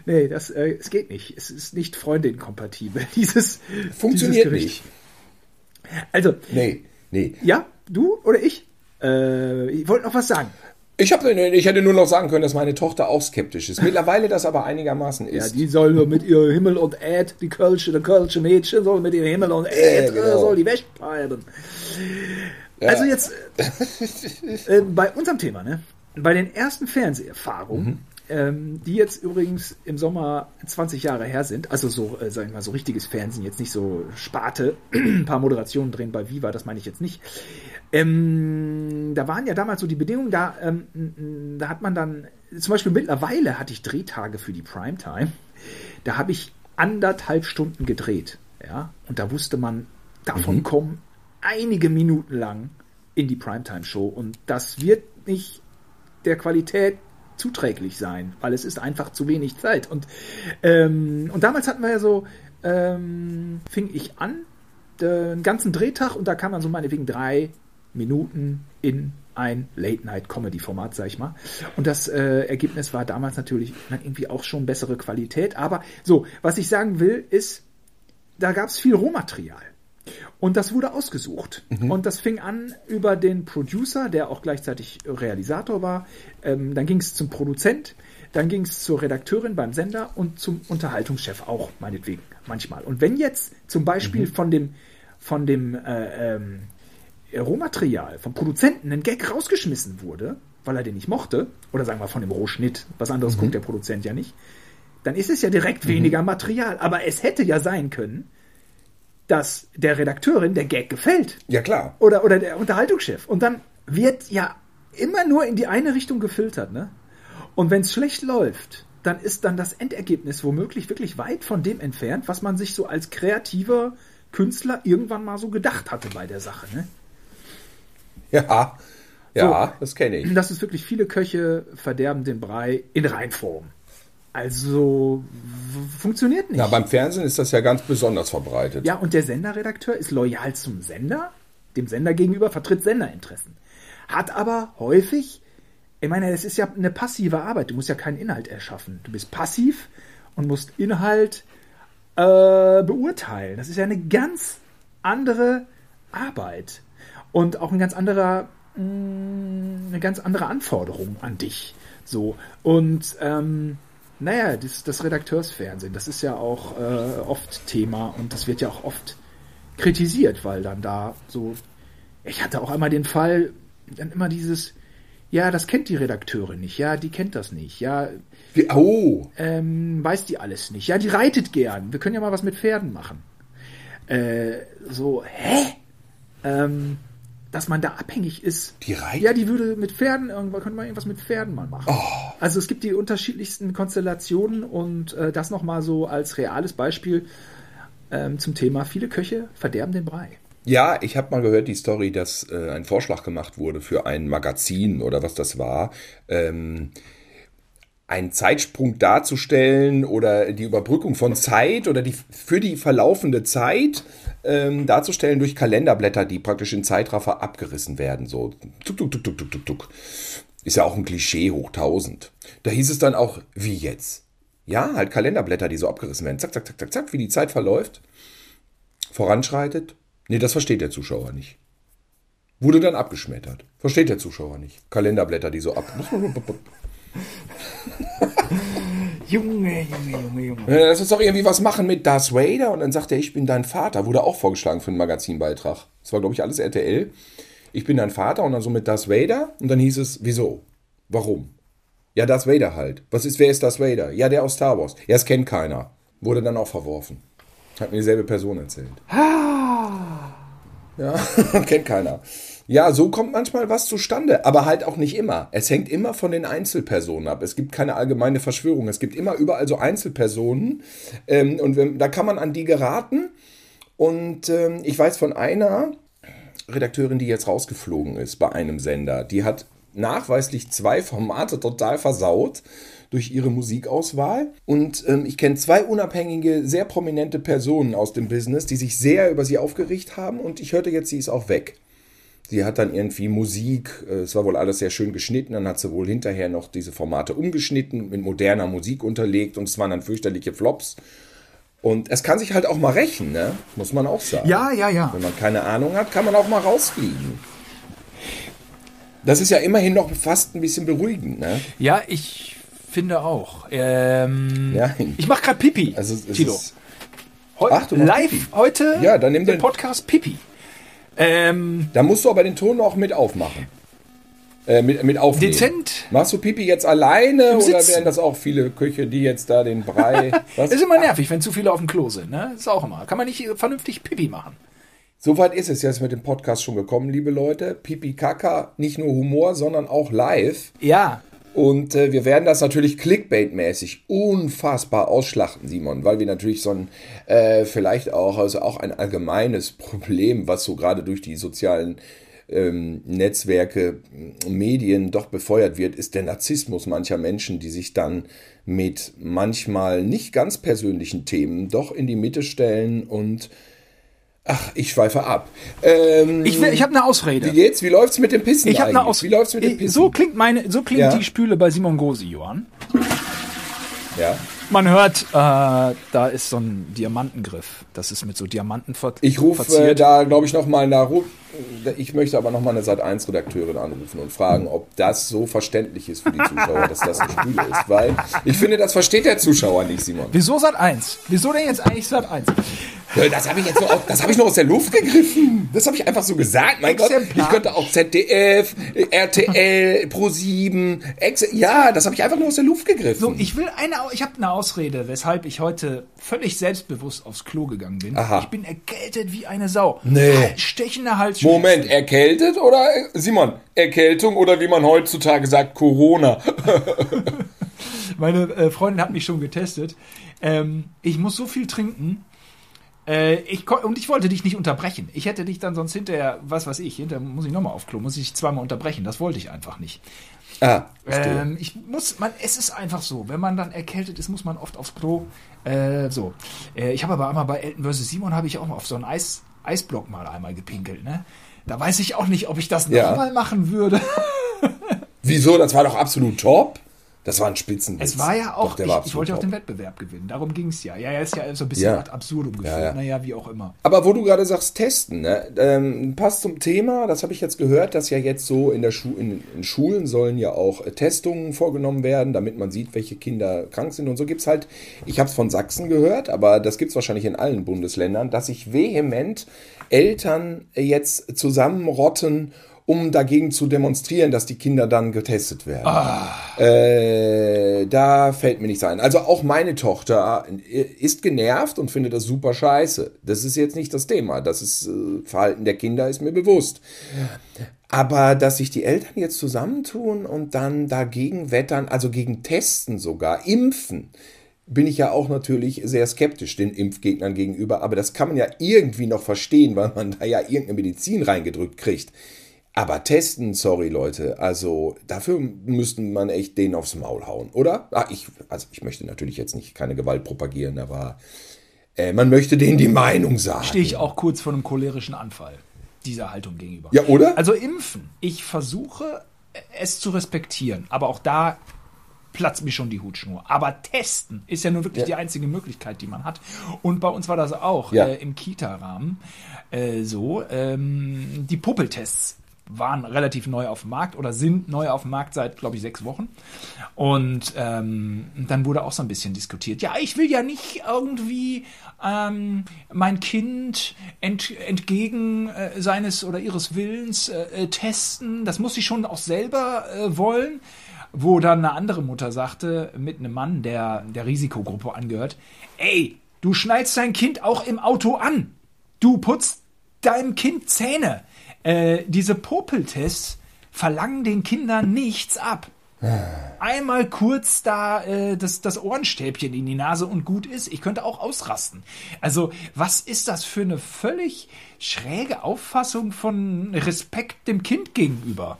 Nee, das, äh, es geht nicht. Es ist nicht Freundin-kompatibel. *laughs* Dieses Funktioniert dieses nicht. Also, Nee, nee. ja, du oder ich? Äh, ich wollte noch was sagen. Ich, hab, ich hätte nur noch sagen können, dass meine Tochter auch skeptisch ist. Mittlerweile das aber einigermaßen Ja, ist. die soll mit ihr Himmel und Erd, die Kölsche, der Kölsche Mädchen soll mit ihr Himmel und Erd, genau. äh, soll die Wäsche treiben. Also jetzt *laughs* äh, bei unserem Thema, ne? Bei den ersten Fernseherfahrungen, ähm, die jetzt übrigens im Sommer 20 Jahre her sind, also so, äh, sag ich mal, so richtiges Fernsehen, jetzt nicht so Sparte, *clears throat* ein paar Moderationen drehen bei Viva, das meine ich jetzt nicht. Ähm, da waren ja damals so die Bedingungen, da, ähm, da hat man dann, zum Beispiel mittlerweile hatte ich Drehtage für die Primetime, da habe ich anderthalb Stunden gedreht, ja, und da wusste man, davon kommen einige Minuten lang in die Primetime-Show. Und das wird nicht der Qualität zuträglich sein, weil es ist einfach zu wenig Zeit. Und, ähm, und damals hatten wir ja so, ähm, fing ich an, den ganzen Drehtag und da kam man so meinetwegen drei Minuten in ein Late-Night-Comedy-Format, sag ich mal. Und das äh, Ergebnis war damals natürlich irgendwie auch schon bessere Qualität. Aber so, was ich sagen will, ist, da gab es viel Rohmaterial. Und das wurde ausgesucht. Mhm. Und das fing an über den Producer, der auch gleichzeitig Realisator war. Ähm, dann ging es zum Produzent, dann ging es zur Redakteurin beim Sender und zum Unterhaltungschef auch, meinetwegen, manchmal. Und wenn jetzt zum Beispiel mhm. von dem, von dem äh, ähm, Rohmaterial, vom Produzenten ein Gag rausgeschmissen wurde, weil er den nicht mochte, oder sagen wir von dem Rohschnitt, was anderes mhm. guckt der Produzent ja nicht, dann ist es ja direkt mhm. weniger Material. Aber es hätte ja sein können, dass der Redakteurin der Gag gefällt. Ja, klar. Oder, oder der Unterhaltungschef. Und dann wird ja immer nur in die eine Richtung gefiltert, ne? Und wenn es schlecht läuft, dann ist dann das Endergebnis womöglich wirklich weit von dem entfernt, was man sich so als kreativer Künstler irgendwann mal so gedacht hatte bei der Sache, ne? Ja, ja, so, das kenne ich. Das ist wirklich viele Köche verderben den Brei in Reinform. Also funktioniert nicht. Ja, beim Fernsehen ist das ja ganz besonders verbreitet. Ja, und der Senderredakteur ist loyal zum Sender, dem Sender gegenüber, vertritt Senderinteressen. Hat aber häufig, ich meine, es ist ja eine passive Arbeit, du musst ja keinen Inhalt erschaffen. Du bist passiv und musst Inhalt äh, beurteilen. Das ist ja eine ganz andere Arbeit und auch ein ganz anderer, mh, mm, eine ganz andere Anforderung an dich. So und ähm, naja, das, das Redakteursfernsehen, das ist ja auch äh, oft Thema und das wird ja auch oft kritisiert, weil dann da so. Ich hatte auch einmal den Fall, dann immer dieses, ja, das kennt die Redakteurin nicht, ja, die kennt das nicht, ja. Wie, oh. Ähm, weiß die alles nicht. Ja, die reitet gern. Wir können ja mal was mit Pferden machen. Äh, so, hä? Ähm, dass man da abhängig ist. Die reitet? Ja, die würde mit Pferden, irgendwann könnte man irgendwas mit Pferden mal machen. Oh. Also es gibt die unterschiedlichsten Konstellationen und äh, das nochmal so als reales Beispiel ähm, zum Thema, viele Köche verderben den Brei. Ja, ich habe mal gehört die Story, dass äh, ein Vorschlag gemacht wurde für ein Magazin oder was das war. Ähm, einen Zeitsprung darzustellen oder die Überbrückung von Zeit oder die für die verlaufende Zeit ähm, darzustellen durch Kalenderblätter, die praktisch in Zeitraffer abgerissen werden. So tuk, tuk, tuk, tuk, tuk, tuk, tuk. Ist ja auch ein Klischee hoch 1000. Da hieß es dann auch, wie jetzt? Ja, halt Kalenderblätter, die so abgerissen werden. Zack, zack, zack, zack, zack, wie die Zeit verläuft, voranschreitet. Nee, das versteht der Zuschauer nicht. Wurde dann abgeschmettert. Versteht der Zuschauer nicht. Kalenderblätter, die so ab. *laughs* *laughs* Junge, Junge, Junge, Junge. Lass uns doch irgendwie was machen mit Darth Vader. Und dann sagt er, ich bin dein Vater. Wurde auch vorgeschlagen für einen Magazinbeitrag. Das war, glaube ich, alles RTL. Ich bin dein Vater und dann so mit Darth Vader. Und dann hieß es, wieso? Warum? Ja, Darth Vader halt. Was ist, wer ist Darth Vader? Ja, der aus Star Wars. Ja, das kennt keiner. Wurde dann auch verworfen. Hat mir dieselbe Person erzählt. Ah. Ja, *laughs* kennt keiner. Ja, so kommt manchmal was zustande, aber halt auch nicht immer. Es hängt immer von den Einzelpersonen ab. Es gibt keine allgemeine Verschwörung. Es gibt immer überall so Einzelpersonen. Ähm, und wenn, da kann man an die geraten. Und ähm, ich weiß von einer Redakteurin, die jetzt rausgeflogen ist bei einem Sender. Die hat nachweislich zwei Formate total versaut durch ihre Musikauswahl. Und ähm, ich kenne zwei unabhängige, sehr prominente Personen aus dem Business, die sich sehr über sie aufgeregt haben. Und ich hörte jetzt, sie ist auch weg. Sie hat dann irgendwie Musik, äh, es war wohl alles sehr schön geschnitten, dann hat sie wohl hinterher noch diese Formate umgeschnitten, mit moderner Musik unterlegt und es waren dann fürchterliche Flops. Und es kann sich halt auch mal rächen, ne? muss man auch sagen. Ja, ja, ja. Wenn man keine Ahnung hat, kann man auch mal rausfliegen. Das ist ja immerhin noch fast ein bisschen beruhigend, ne? Ja, ich finde auch. Ähm, ja. Ich mache gerade Pipi, also, Tilo. Heu Ach, live Pipi. heute ja, dann nimm den Podcast Pipi. Ähm, da musst du aber den Ton auch mit aufmachen. Äh, mit, mit aufnehmen. Dezent. Machst du Pipi jetzt alleine oder werden das auch viele Köche, die jetzt da den Brei. *laughs* Was? ist immer nervig, wenn zu viele auf dem Klo sind. Ne? Ist auch immer. Kann man nicht vernünftig Pipi machen. Soweit ist es jetzt mit dem Podcast schon gekommen, liebe Leute. Pipi Kaka, nicht nur Humor, sondern auch live. Ja. Und äh, wir werden das natürlich Clickbait-mäßig unfassbar ausschlachten, Simon, weil wir natürlich so ein, äh, vielleicht auch, also auch ein allgemeines *laughs* Problem, was so gerade durch die sozialen ähm, Netzwerke, Medien doch befeuert wird, ist der Narzissmus mancher Menschen, die sich dann mit manchmal nicht ganz persönlichen Themen doch in die Mitte stellen und Ach, ich schweife ab. Ähm, ich ich habe eine Ausrede. Wie geht's? Wie läuft's mit dem Pissen? Ich habe eine Ausrede. Wie läuft's mit dem Pissen? So klingt meine, so klingt ja? die Spüle bei Simon Gosi, Johann. Ja. Man hört, äh, da ist so ein Diamantengriff. Das ist mit so Diamanten ver Ich rufe äh, da, glaube ich, nochmal nach. Ich möchte aber nochmal eine Sat1-Redakteurin anrufen und fragen, ob das so verständlich ist für die Zuschauer, dass das eine Spüle ist. Weil ich finde, das versteht der Zuschauer nicht, Simon. Wieso Sat1? Wieso denn jetzt eigentlich Sat1? Das habe ich jetzt so, das habe ich noch aus der Luft gegriffen. Das habe ich einfach so gesagt. Mein Gott, ich könnte auch ZDF, RTL, Pro7, ja, das habe ich einfach nur aus der Luft gegriffen. So, ich will eine, ich habe eine Ausrede, weshalb ich heute völlig selbstbewusst aufs Klo gegangen bin. Aha. Ich bin erkältet wie eine Sau. Nee. Stechende Halsschmerzen. Moment, erkältet oder Simon, Erkältung oder wie man heutzutage sagt, Corona? *laughs* Meine äh, Freundin hat mich schon getestet. Ähm, ich muss so viel trinken äh, ich, und ich wollte dich nicht unterbrechen. Ich hätte dich dann sonst hinterher, was weiß ich, hinterher muss ich nochmal auf Klo, muss ich zweimal unterbrechen. Das wollte ich einfach nicht. Ah, ähm, ich muss, man, es ist einfach so, wenn man dann erkältet ist, muss man oft aufs Klo. Äh, so. Äh, ich habe aber einmal bei Elton vs. Simon habe ich auch mal auf so einen Eis, Eisblock mal einmal gepinkelt, ne? Da weiß ich auch nicht, ob ich das ja. nochmal machen würde. *laughs* Wieso? Das war doch absolut top. Das war ein Spitzenwitz. Es war ja auch, Doch, ich, ich wollte ja auch den Wettbewerb gewinnen. Darum ging es ja. Ja, er ist ja so ein bisschen ja. absurd umgeführt. Ja, ja. Naja, wie auch immer. Aber wo du gerade sagst, testen, ne? ähm, passt zum Thema, das habe ich jetzt gehört, dass ja jetzt so in, der Schu in, in, Schulen sollen ja auch äh, Testungen vorgenommen werden, damit man sieht, welche Kinder krank sind. Und so gibt es halt, ich habe es von Sachsen gehört, aber das gibt es wahrscheinlich in allen Bundesländern, dass sich vehement Eltern jetzt zusammenrotten um dagegen zu demonstrieren, dass die Kinder dann getestet werden. Ah. Äh, da fällt mir nichts ein. Also auch meine Tochter ist genervt und findet das super scheiße. Das ist jetzt nicht das Thema. Das ist äh, Verhalten der Kinder ist mir bewusst. Aber dass sich die Eltern jetzt zusammentun und dann dagegen wettern, also gegen Testen sogar, impfen, bin ich ja auch natürlich sehr skeptisch den Impfgegnern gegenüber. Aber das kann man ja irgendwie noch verstehen, weil man da ja irgendeine Medizin reingedrückt kriegt. Aber testen, sorry Leute, also dafür müssten man echt den aufs Maul hauen, oder? Ah, ich, also ich möchte natürlich jetzt nicht keine Gewalt propagieren, aber äh, man möchte denen die Meinung sagen. Stehe ich auch kurz vor einem cholerischen Anfall dieser Haltung gegenüber. Ja, oder? Also impfen. Ich versuche es zu respektieren, aber auch da platzt mir schon die Hutschnur. Aber testen ist ja nur wirklich ja. die einzige Möglichkeit, die man hat. Und bei uns war das auch ja. äh, im Kita-Rahmen äh, so. Ähm, die Puppeltests waren relativ neu auf dem Markt oder sind neu auf dem Markt seit, glaube ich, sechs Wochen. Und ähm, dann wurde auch so ein bisschen diskutiert. Ja, ich will ja nicht irgendwie ähm, mein Kind ent, entgegen äh, seines oder ihres Willens äh, äh testen. Das muss ich schon auch selber äh, wollen. Wo dann eine andere Mutter sagte, mit einem Mann, der der Risikogruppe angehört, ey, du schneidest dein Kind auch im Auto an. Du putzt deinem Kind Zähne äh, diese Popeltests verlangen den Kindern nichts ab. Einmal kurz da äh, das, das Ohrenstäbchen in die Nase und gut ist. Ich könnte auch ausrasten. Also, was ist das für eine völlig schräge Auffassung von Respekt dem Kind gegenüber?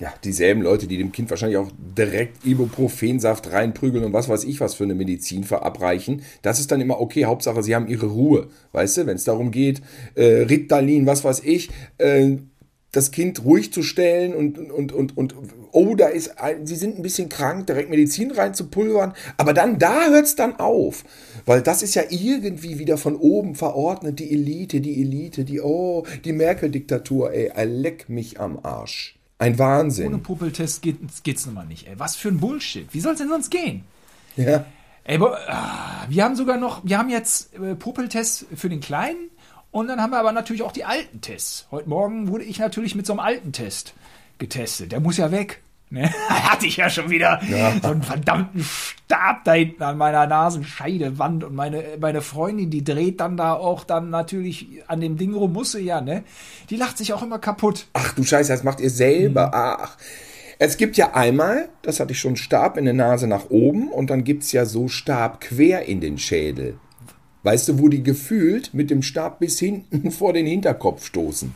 Ja, dieselben Leute, die dem Kind wahrscheinlich auch direkt Ibuprofensaft reinprügeln und was weiß ich was für eine Medizin verabreichen. Das ist dann immer okay, Hauptsache sie haben ihre Ruhe. Weißt du, wenn es darum geht, äh, Ritalin, was weiß ich, äh, das Kind ruhig zu stellen und, und, und, und oh, da ist, ein, sie sind ein bisschen krank, direkt Medizin reinzupulvern. Aber dann, da hört es dann auf. Weil das ist ja irgendwie wieder von oben verordnet, die Elite, die Elite, die, oh, die Merkel-Diktatur, ey, leck mich am Arsch. Ein Wahnsinn. Ohne Puppeltest geht, geht's nun mal nicht, ey. Was für ein Bullshit. Wie soll's denn sonst gehen? Ja. Ey, ah, wir haben sogar noch, wir haben jetzt äh, Puppeltests für den Kleinen und dann haben wir aber natürlich auch die alten Tests. Heute Morgen wurde ich natürlich mit so einem alten Test getestet. Der muss ja weg. Ne? *laughs* Hatte ich ja schon wieder ja. so einen verdammten Stab da hinten an meiner Nasenscheidewand und meine, meine Freundin, die dreht dann da auch dann natürlich an dem Ding rum, muss sie ja, ne? Die lacht sich auch immer kaputt. Ach du Scheiße, das macht ihr selber. Mhm. Ach. Es gibt ja einmal, das hatte ich schon, Stab in der Nase nach oben und dann gibt es ja so Stab quer in den Schädel. Weißt du, wo die gefühlt mit dem Stab bis hinten *laughs* vor den Hinterkopf stoßen.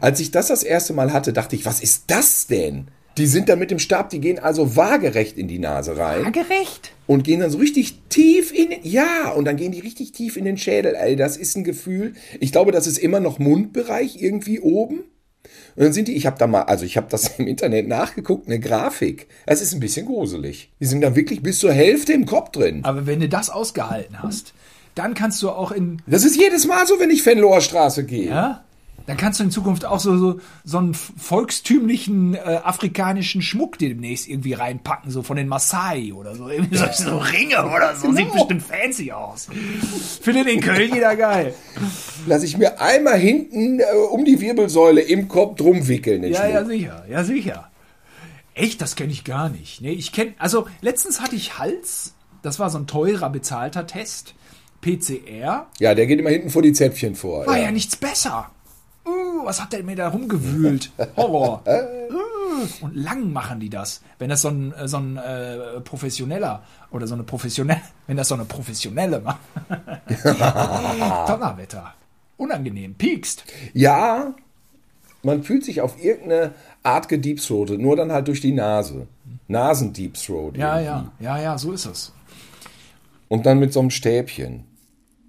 Als ich das das erste Mal hatte, dachte ich, was ist das denn? Die sind dann mit dem Stab, die gehen also waagerecht in die Nase rein. Waagerecht? Und gehen dann so richtig tief in, ja, und dann gehen die richtig tief in den Schädel. Ey, das ist ein Gefühl. Ich glaube, das ist immer noch Mundbereich irgendwie oben. Und dann sind die, ich habe da mal, also ich habe das *laughs* im Internet nachgeguckt, eine Grafik. Es ist ein bisschen gruselig. Die sind dann wirklich bis zur Hälfte im Kopf drin. Aber wenn du das ausgehalten hast, dann kannst du auch in. Das ist jedes Mal so, wenn ich Fenloher Straße gehe. Ja? Dann kannst du in Zukunft auch so, so, so einen volkstümlichen äh, afrikanischen Schmuck demnächst irgendwie reinpacken, so von den Maasai oder so. Irgendwie so, so Ringe oder so. Sieht bestimmt fancy aus. Findet in Köln jeder geil. Lass ich mir einmal hinten äh, um die Wirbelsäule im Kopf drum wickeln. den Ja, Schmuck. ja, sicher. Ja, sicher. Echt, das kenne ich gar nicht. Nee, ich kenne, also letztens hatte ich Hals. Das war so ein teurer, bezahlter Test. PCR. ja, der geht immer hinten vor die Zäpfchen vor. War ja, ja. nichts besser. Uh, was hat der mir da rumgewühlt? Horror. *laughs* Uh, und lang machen die das. Wenn das so ein, äh, so ein äh, professioneller oder so eine professionelle, *laughs* wenn das so eine professionelle macht. *laughs* Donnerwetter. Unangenehm. Piekst. Ja, man fühlt sich auf irgendeine Art gediepthroatet, nur dann halt durch die Nase. Nasendeepthroat. Ja, irgendwie. ja, ja, ja, so ist es. Und dann mit so einem Stäbchen.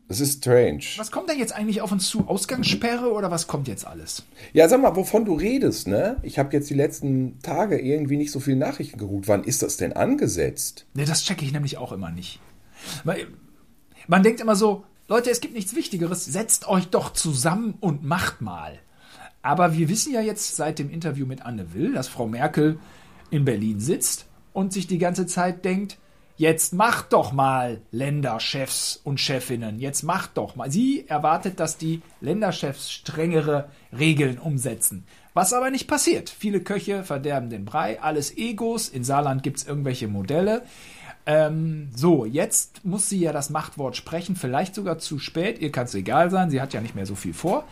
Das ist strange. Was kommt denn jetzt eigentlich auf uns zu? Ausgangssperre oder was kommt jetzt alles? Ja, sag mal, wovon du redest, ne? Ich habe jetzt die letzten Tage irgendwie nicht so viele Nachrichten geguckt. Wann ist das denn angesetzt? Ne, das checke ich nämlich auch immer nicht. Weil Man denkt immer so, Leute, es gibt nichts Wichtigeres, setzt euch doch zusammen und macht mal. Aber wir wissen ja jetzt seit dem Interview mit Anne Will, dass Frau Merkel in Berlin sitzt und sich die ganze Zeit denkt, jetzt macht doch mal Länderchefs und Chefinnen, jetzt macht doch mal. Sie erwartet, dass die Länderchefs strengere Regeln umsetzen. Was aber nicht passiert. Viele Köche verderben den Brei, alles Egos. In Saarland gibt es irgendwelche Modelle. Ähm, so, jetzt muss sie ja das Machtwort sprechen, vielleicht sogar zu spät. Ihr kann es egal sein, sie hat ja nicht mehr so viel vor.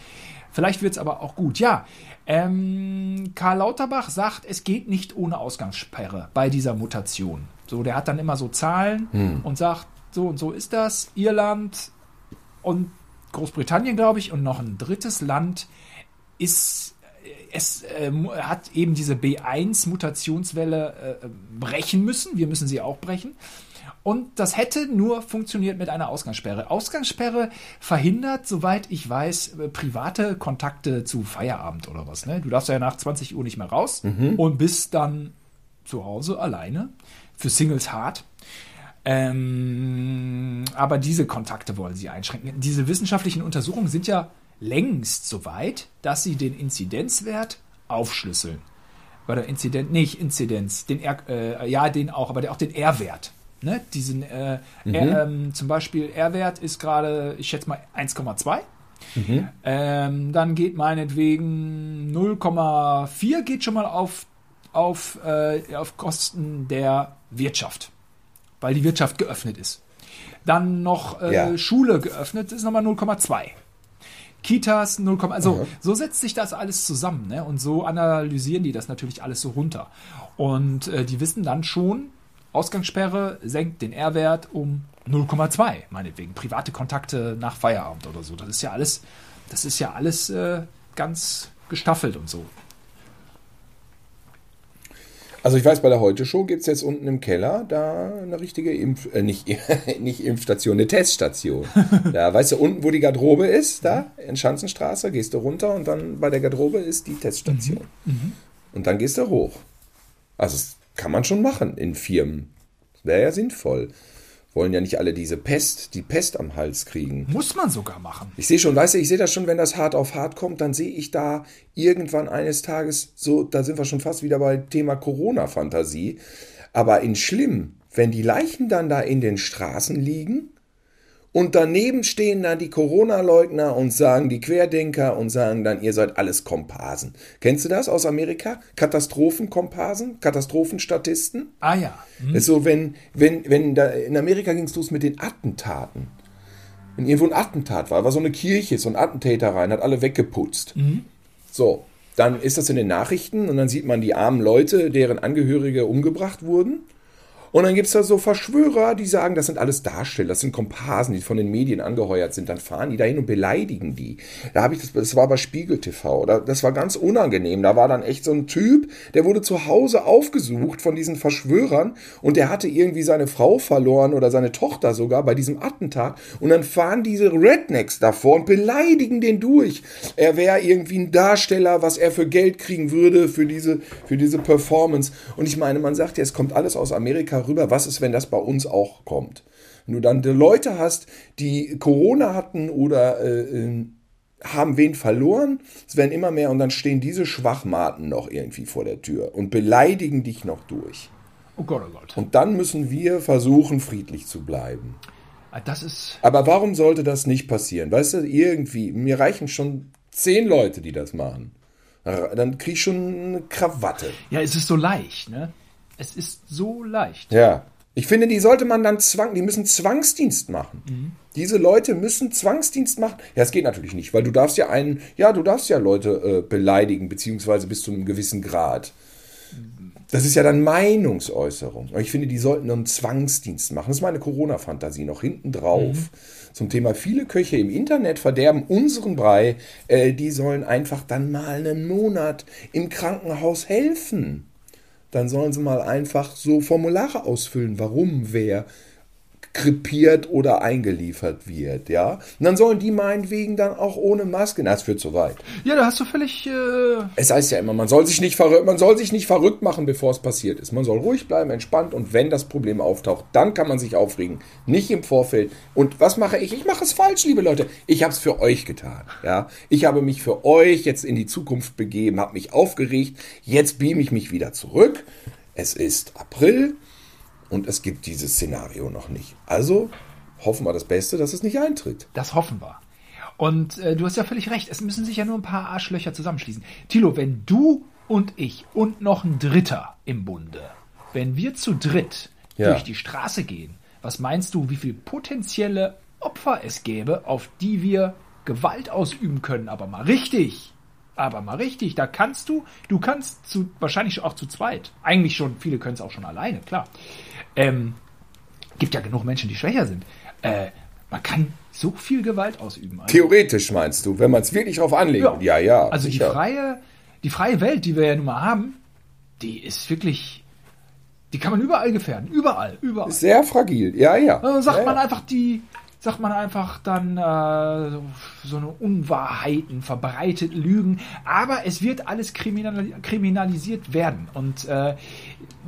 Vielleicht wird es aber auch gut. Ja, ähm, Karl Lauterbach sagt, es geht nicht ohne Ausgangssperre bei dieser Mutation. So, der hat dann immer so Zahlen und sagt, so und so ist das. Irland und Großbritannien, glaube ich, und noch ein drittes Land ist es äh, hat eben diese B1-Mutationswelle äh, brechen müssen. Wir müssen sie auch brechen. Und das hätte nur funktioniert mit einer Ausgangssperre. Ausgangssperre verhindert, soweit ich weiß, äh, private Kontakte zu Feierabend oder was. Ne? Du darfst ja nach 20 Uhr nicht mehr raus und bist dann zu Hause alleine. Für Singles hart. Ähm, aber diese Kontakte wollen sie einschränken. Diese wissenschaftlichen Untersuchungen sind ja längst so weit, dass sie den Inzidenzwert aufschlüsseln. Oder Inzident, nicht Inzidenz, den R, äh, ja, den auch, aber der, auch den R-Wert. Ne? Diesen, äh, R, ähm, zum Beispiel R-Wert ist gerade, ich schätze mal 1,2. Ähm, dann geht meinetwegen 0,4 geht schon mal auf, auf, äh, auf Kosten der Wirtschaft, weil die Wirtschaft geöffnet ist. Dann noch äh, Ja. Schule geöffnet ist nochmal 0,2. Kitas 0, also so setzt sich das alles zusammen ne? und so analysieren die das natürlich alles so runter. Und äh, die wissen dann schon, Ausgangssperre senkt den R-Wert um 0,2, meinetwegen. Private Kontakte nach Feierabend oder so. Das ist ja alles, das ist ja alles äh, ganz gestaffelt und so. Also ich weiß, bei der Heute-Show gibt es jetzt unten im Keller da eine richtige Impf... Äh, nicht, *laughs* nicht Impfstation, eine Teststation. Da, weißt du, unten, wo die Garderobe ist, da in Schanzenstraße, gehst du runter und dann bei der Garderobe ist die Teststation. Und dann gehst du hoch. Also das kann man schon machen in Firmen. Das wäre ja sinnvoll. Wollen ja nicht alle diese Pest, die Pest am Hals kriegen. Muss man sogar machen. Ich sehe schon, weißt du, ich sehe das schon, wenn das hart auf hart kommt, dann sehe ich da irgendwann eines Tages so, da sind wir schon fast wieder bei Thema Corona-Fantasie. Aber in schlimm, wenn die Leichen dann da in den Straßen liegen und daneben stehen dann die Corona-Leugner und sagen die Querdenker und sagen dann, ihr seid alles Komparsen. Kennst du das aus Amerika? Katastrophenkomparsen? Katastrophenstatisten? Ah ja. Ist so, wenn, wenn, wenn da, in Amerika ging es los mit den Attentaten. Wenn irgendwo ein Attentat war, war so eine Kirche, so ein Attentäter rein, hat alle weggeputzt. So, dann ist das in den Nachrichten und dann sieht man die armen Leute, deren Angehörige umgebracht wurden. Und dann gibt es da so Verschwörer, die sagen, das sind alles Darsteller, das sind Komparsen, die von den Medien angeheuert sind. Dann fahren die dahin und beleidigen die. Da habe ich das, das war bei Spiegel TV. Das war ganz unangenehm. Da war dann echt so ein Typ, der wurde zu Hause aufgesucht von diesen Verschwörern und der hatte irgendwie seine Frau verloren oder seine Tochter sogar bei diesem Attentat. Und dann fahren diese Rednecks davor und beleidigen den durch. Er wäre irgendwie ein Darsteller, was er für Geld kriegen würde für diese, für diese Performance. Und ich meine, man sagt ja, es kommt alles aus Amerika rüber. Was ist, wenn das bei uns auch kommt? Wenn du dann Leute hast, die Corona hatten oder äh, äh, haben wen verloren, es werden immer mehr und dann stehen diese Schwachmaten noch irgendwie vor der Tür und beleidigen dich noch durch. Oh Gott, oh Gott. Und dann müssen wir versuchen, friedlich zu bleiben. Ah, das ist. Aber warum sollte das nicht passieren? Weißt du, irgendwie, mir reichen schon zehn Leute, die das machen. Dann krieg ich schon eine Krawatte. Ja, es ist so leicht, ne? Es ist so leicht. Ja. Ich finde, die sollte man dann zwang, die müssen Zwangsdienst machen. Mhm. Diese Leute müssen Zwangsdienst machen. Ja, es geht natürlich nicht, weil du darfst ja einen, ja, du darfst ja Leute äh, beleidigen, beziehungsweise bis zu einem gewissen Grad. Das ist ja dann Meinungsäußerung. Aber ich finde, die sollten einen Zwangsdienst machen. Das ist meine Corona-Fantasie noch hinten drauf. Mhm. Zum Thema viele Köche im Internet verderben unseren Brei. Äh, die sollen einfach dann mal einen Monat im Krankenhaus helfen dann sollen sie mal einfach so Formulare ausfüllen, warum wer krepiert oder eingeliefert wird, ja. Und dann sollen die meinetwegen dann auch ohne Maske, na, das führt zu weit. Ja, da hast du völlig. Äh es heißt ja immer, man soll sich nicht verrückt, man soll sich nicht verrückt machen, bevor es passiert ist. Man soll ruhig bleiben, entspannt und wenn das Problem auftaucht, dann kann man sich aufregen, nicht im Vorfeld. Und was mache ich? Ich mache es falsch, liebe Leute. Ich habe es für euch getan, ja. Ich habe mich für euch jetzt in die Zukunft begeben, habe mich aufgeregt. Jetzt beame ich mich wieder zurück. Es ist April und es gibt dieses Szenario noch nicht. Also hoffen wir das Beste, dass es nicht eintritt. Das hoffen wir. Und äh, du hast ja völlig recht, es müssen sich ja nur ein paar Arschlöcher zusammenschließen. Tilo, wenn du und ich und noch ein Dritter im Bunde, wenn wir zu dritt ja. durch die Straße gehen, was meinst du, wie viele potenzielle Opfer es gäbe, auf die wir Gewalt ausüben können, aber mal richtig? Aber mal richtig, da kannst du, du kannst zu, wahrscheinlich auch zu zweit. Eigentlich schon, viele können es auch schon alleine, klar. Ähm, gibt ja genug Menschen, die schwächer sind. Äh, man kann so viel Gewalt ausüben. Also, Theoretisch meinst du, wenn man es wirklich drauf anlegt. Ja, ja. ja also die freie, die freie Welt, die wir ja nun mal haben, die ist wirklich, die kann man überall gefährden. Überall, überall. Sehr fragil, ja, ja. Dann sagt ja, man einfach die, sagt man einfach dann äh, so eine Unwahrheiten verbreitet, Lügen. Aber es wird alles kriminal kriminalisiert werden. Und äh,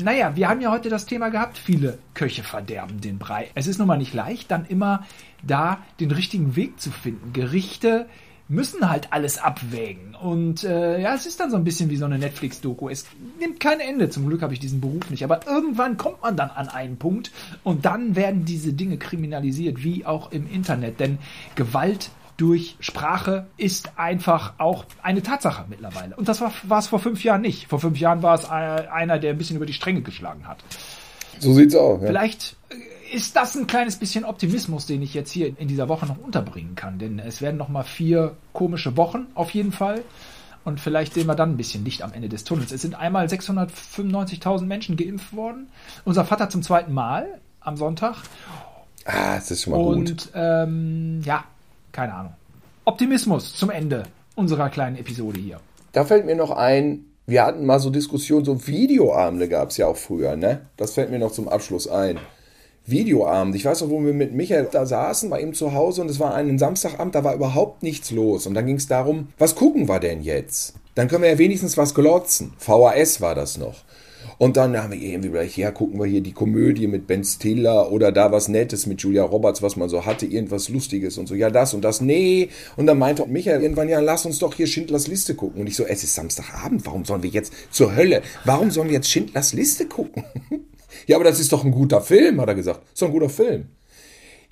naja, wir haben ja heute das Thema gehabt, viele Köche verderben den Brei. Es ist nun mal nicht leicht, dann immer da den richtigen Weg zu finden. Gerichte, müssen halt alles abwägen. Und äh, ja, es ist dann so ein bisschen wie so eine Netflix-Doku. Es nimmt kein Ende. Zum Glück habe ich diesen Beruf nicht. Aber irgendwann kommt man dann an einen Punkt und dann werden diese Dinge kriminalisiert, wie auch im Internet. Denn Gewalt durch Sprache ist einfach auch eine Tatsache mittlerweile. Und das war es vor fünf Jahren nicht. Vor fünf Jahren war es einer, der ein bisschen über die Stränge geschlagen hat. So sieht's aus. Ja. Vielleicht ist das ein kleines bisschen Optimismus, den ich jetzt hier in dieser Woche noch unterbringen kann. Denn es werden noch mal vier komische Wochen auf jeden Fall. Und vielleicht sehen wir dann ein bisschen Licht am Ende des Tunnels. Es sind einmal 695.000 Menschen geimpft worden. Unser Vater zum zweiten Mal am Sonntag. Ah, das ist schon mal Und, gut. Und ähm, ja, keine Ahnung. Optimismus zum Ende unserer kleinen Episode hier. Da fällt mir noch ein, wir hatten mal so Diskussionen, so Videoabende gab es ja auch früher, ne? Das fällt mir noch zum Abschluss ein. Videoabend. Ich weiß noch, wo wir mit Michael da saßen, bei ihm zu Hause und es war ein Samstagabend, da war überhaupt nichts los. Und dann ging es darum, was gucken wir denn jetzt? Dann können wir ja wenigstens was glotzen. VHS war das noch. Und dann haben wir irgendwie gleich, ja, gucken wir hier die Komödie mit Ben Stiller oder da was Nettes mit Julia Roberts, was man so hatte, irgendwas Lustiges und so, ja, das und das, nee. Und dann meinte Michael irgendwann, ja, lass uns doch hier Schindlers Liste gucken. Und ich so, es ist Samstagabend, warum sollen wir jetzt zur Hölle? Warum sollen wir jetzt Schindlers Liste gucken? *laughs* Ja, aber das ist doch ein guter Film, hat er gesagt. Ist doch ein guter Film.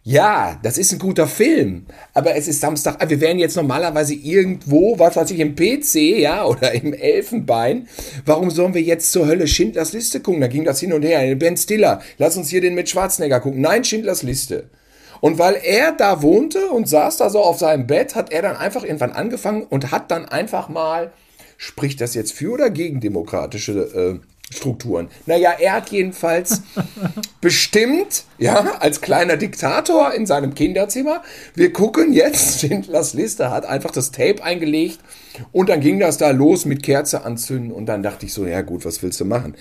Ja, das ist ein guter Film, aber es ist Samstag. Wir wären jetzt normalerweise irgendwo, was weiß ich, im PC, ja, oder im Elfenbein. Warum sollen wir jetzt zur Hölle Schindlers Liste gucken? Da ging das hin und her. Ben Stiller, lass uns hier den mit Schwarzenegger gucken. Nein, Schindlers Liste. Und weil er da wohnte und saß da so auf seinem Bett, hat er dann einfach irgendwann angefangen und hat dann einfach mal, spricht das jetzt für oder gegen demokratische äh, Strukturen. Naja, er hat jedenfalls *laughs* bestimmt, ja, als kleiner Diktator in seinem Kinderzimmer, wir gucken jetzt, *laughs* Schindlers Liste hat einfach das Tape eingelegt und dann ging das da los mit Kerze anzünden und dann dachte ich so, ja gut, was willst du machen?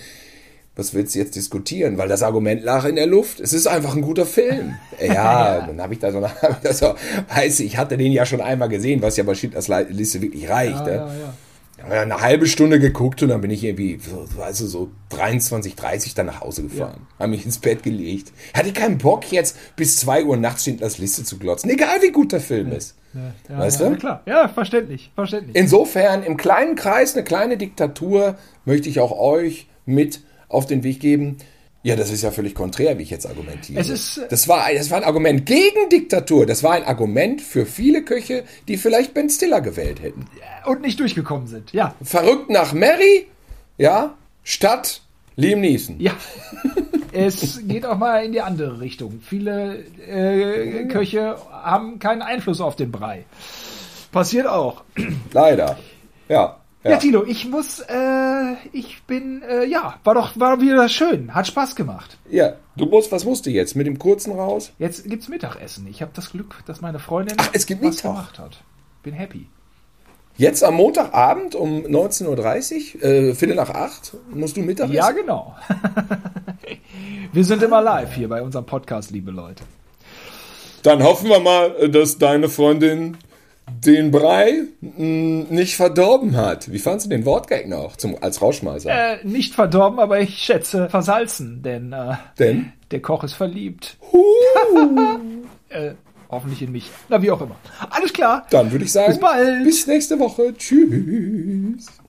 Was willst du jetzt diskutieren? Weil das Argument lag in der Luft. Es ist einfach ein guter Film. *laughs* Ja, dann habe ich da so, hab ich da so, weiß ich, hatte den ja schon einmal gesehen, was ja bei Schindlers Liste wirklich reicht. Ja, ne? ja, ja. Eine halbe Stunde geguckt und dann bin ich irgendwie, so, also so 23, 30 dann nach Hause gefahren. Ja. Habe mich ins Bett gelegt. Hatte keinen Bock jetzt bis 2 Uhr nachts Schindlers Liste zu glotzen. Egal wie gut der Film ja. ist. Ja, weißt ja, du? klar. Ja, verständlich, verständlich. Insofern, im kleinen Kreis, eine kleine Diktatur, möchte ich auch euch mit auf den Weg geben. Ja, das ist ja völlig konträr, wie ich jetzt argumentiere. Es ist, äh, das, war, das war ein Argument gegen Diktatur. Das war ein Argument für viele Köche, die vielleicht Ben Stiller gewählt hätten. Und nicht durchgekommen sind, ja. Verrückt nach Mary, ja, statt Liam Neeson. Ja. *laughs* es geht auch mal in die andere Richtung. Viele äh, Köche haben keinen Einfluss auf den Brei. Passiert auch. Leider. Ja. Ja, ja Tilo, ich muss, äh, ich bin, äh, ja, war doch, war wieder schön, hat Spaß gemacht. Ja, du musst, was musst du jetzt? Mit dem kurzen raus? Jetzt gibt's Mittagessen. Ich habe das Glück, dass meine Freundin Ach, es gibt was Mittag. gemacht hat. Bin happy. Jetzt am Montagabend um 19.30 Uhr, äh, Viertel nach acht, musst du Mittag Ja, genau. *laughs* Wir sind immer live hier bei unserem Podcast, liebe Leute. Dann hoffen wir mal, dass deine Freundin den Brei mh, nicht verdorben hat. Wie fandst du den Wortgag noch zum, als Rauschmeißer? Äh, nicht verdorben, aber ich schätze versalzen, denn, äh, Denn? der Koch ist verliebt. Huh. *laughs* Äh, hoffentlich in mich. Na, wie auch immer. Alles klar. Dann würde ich sagen, Bis bald. bis nächste Woche. Tschüss.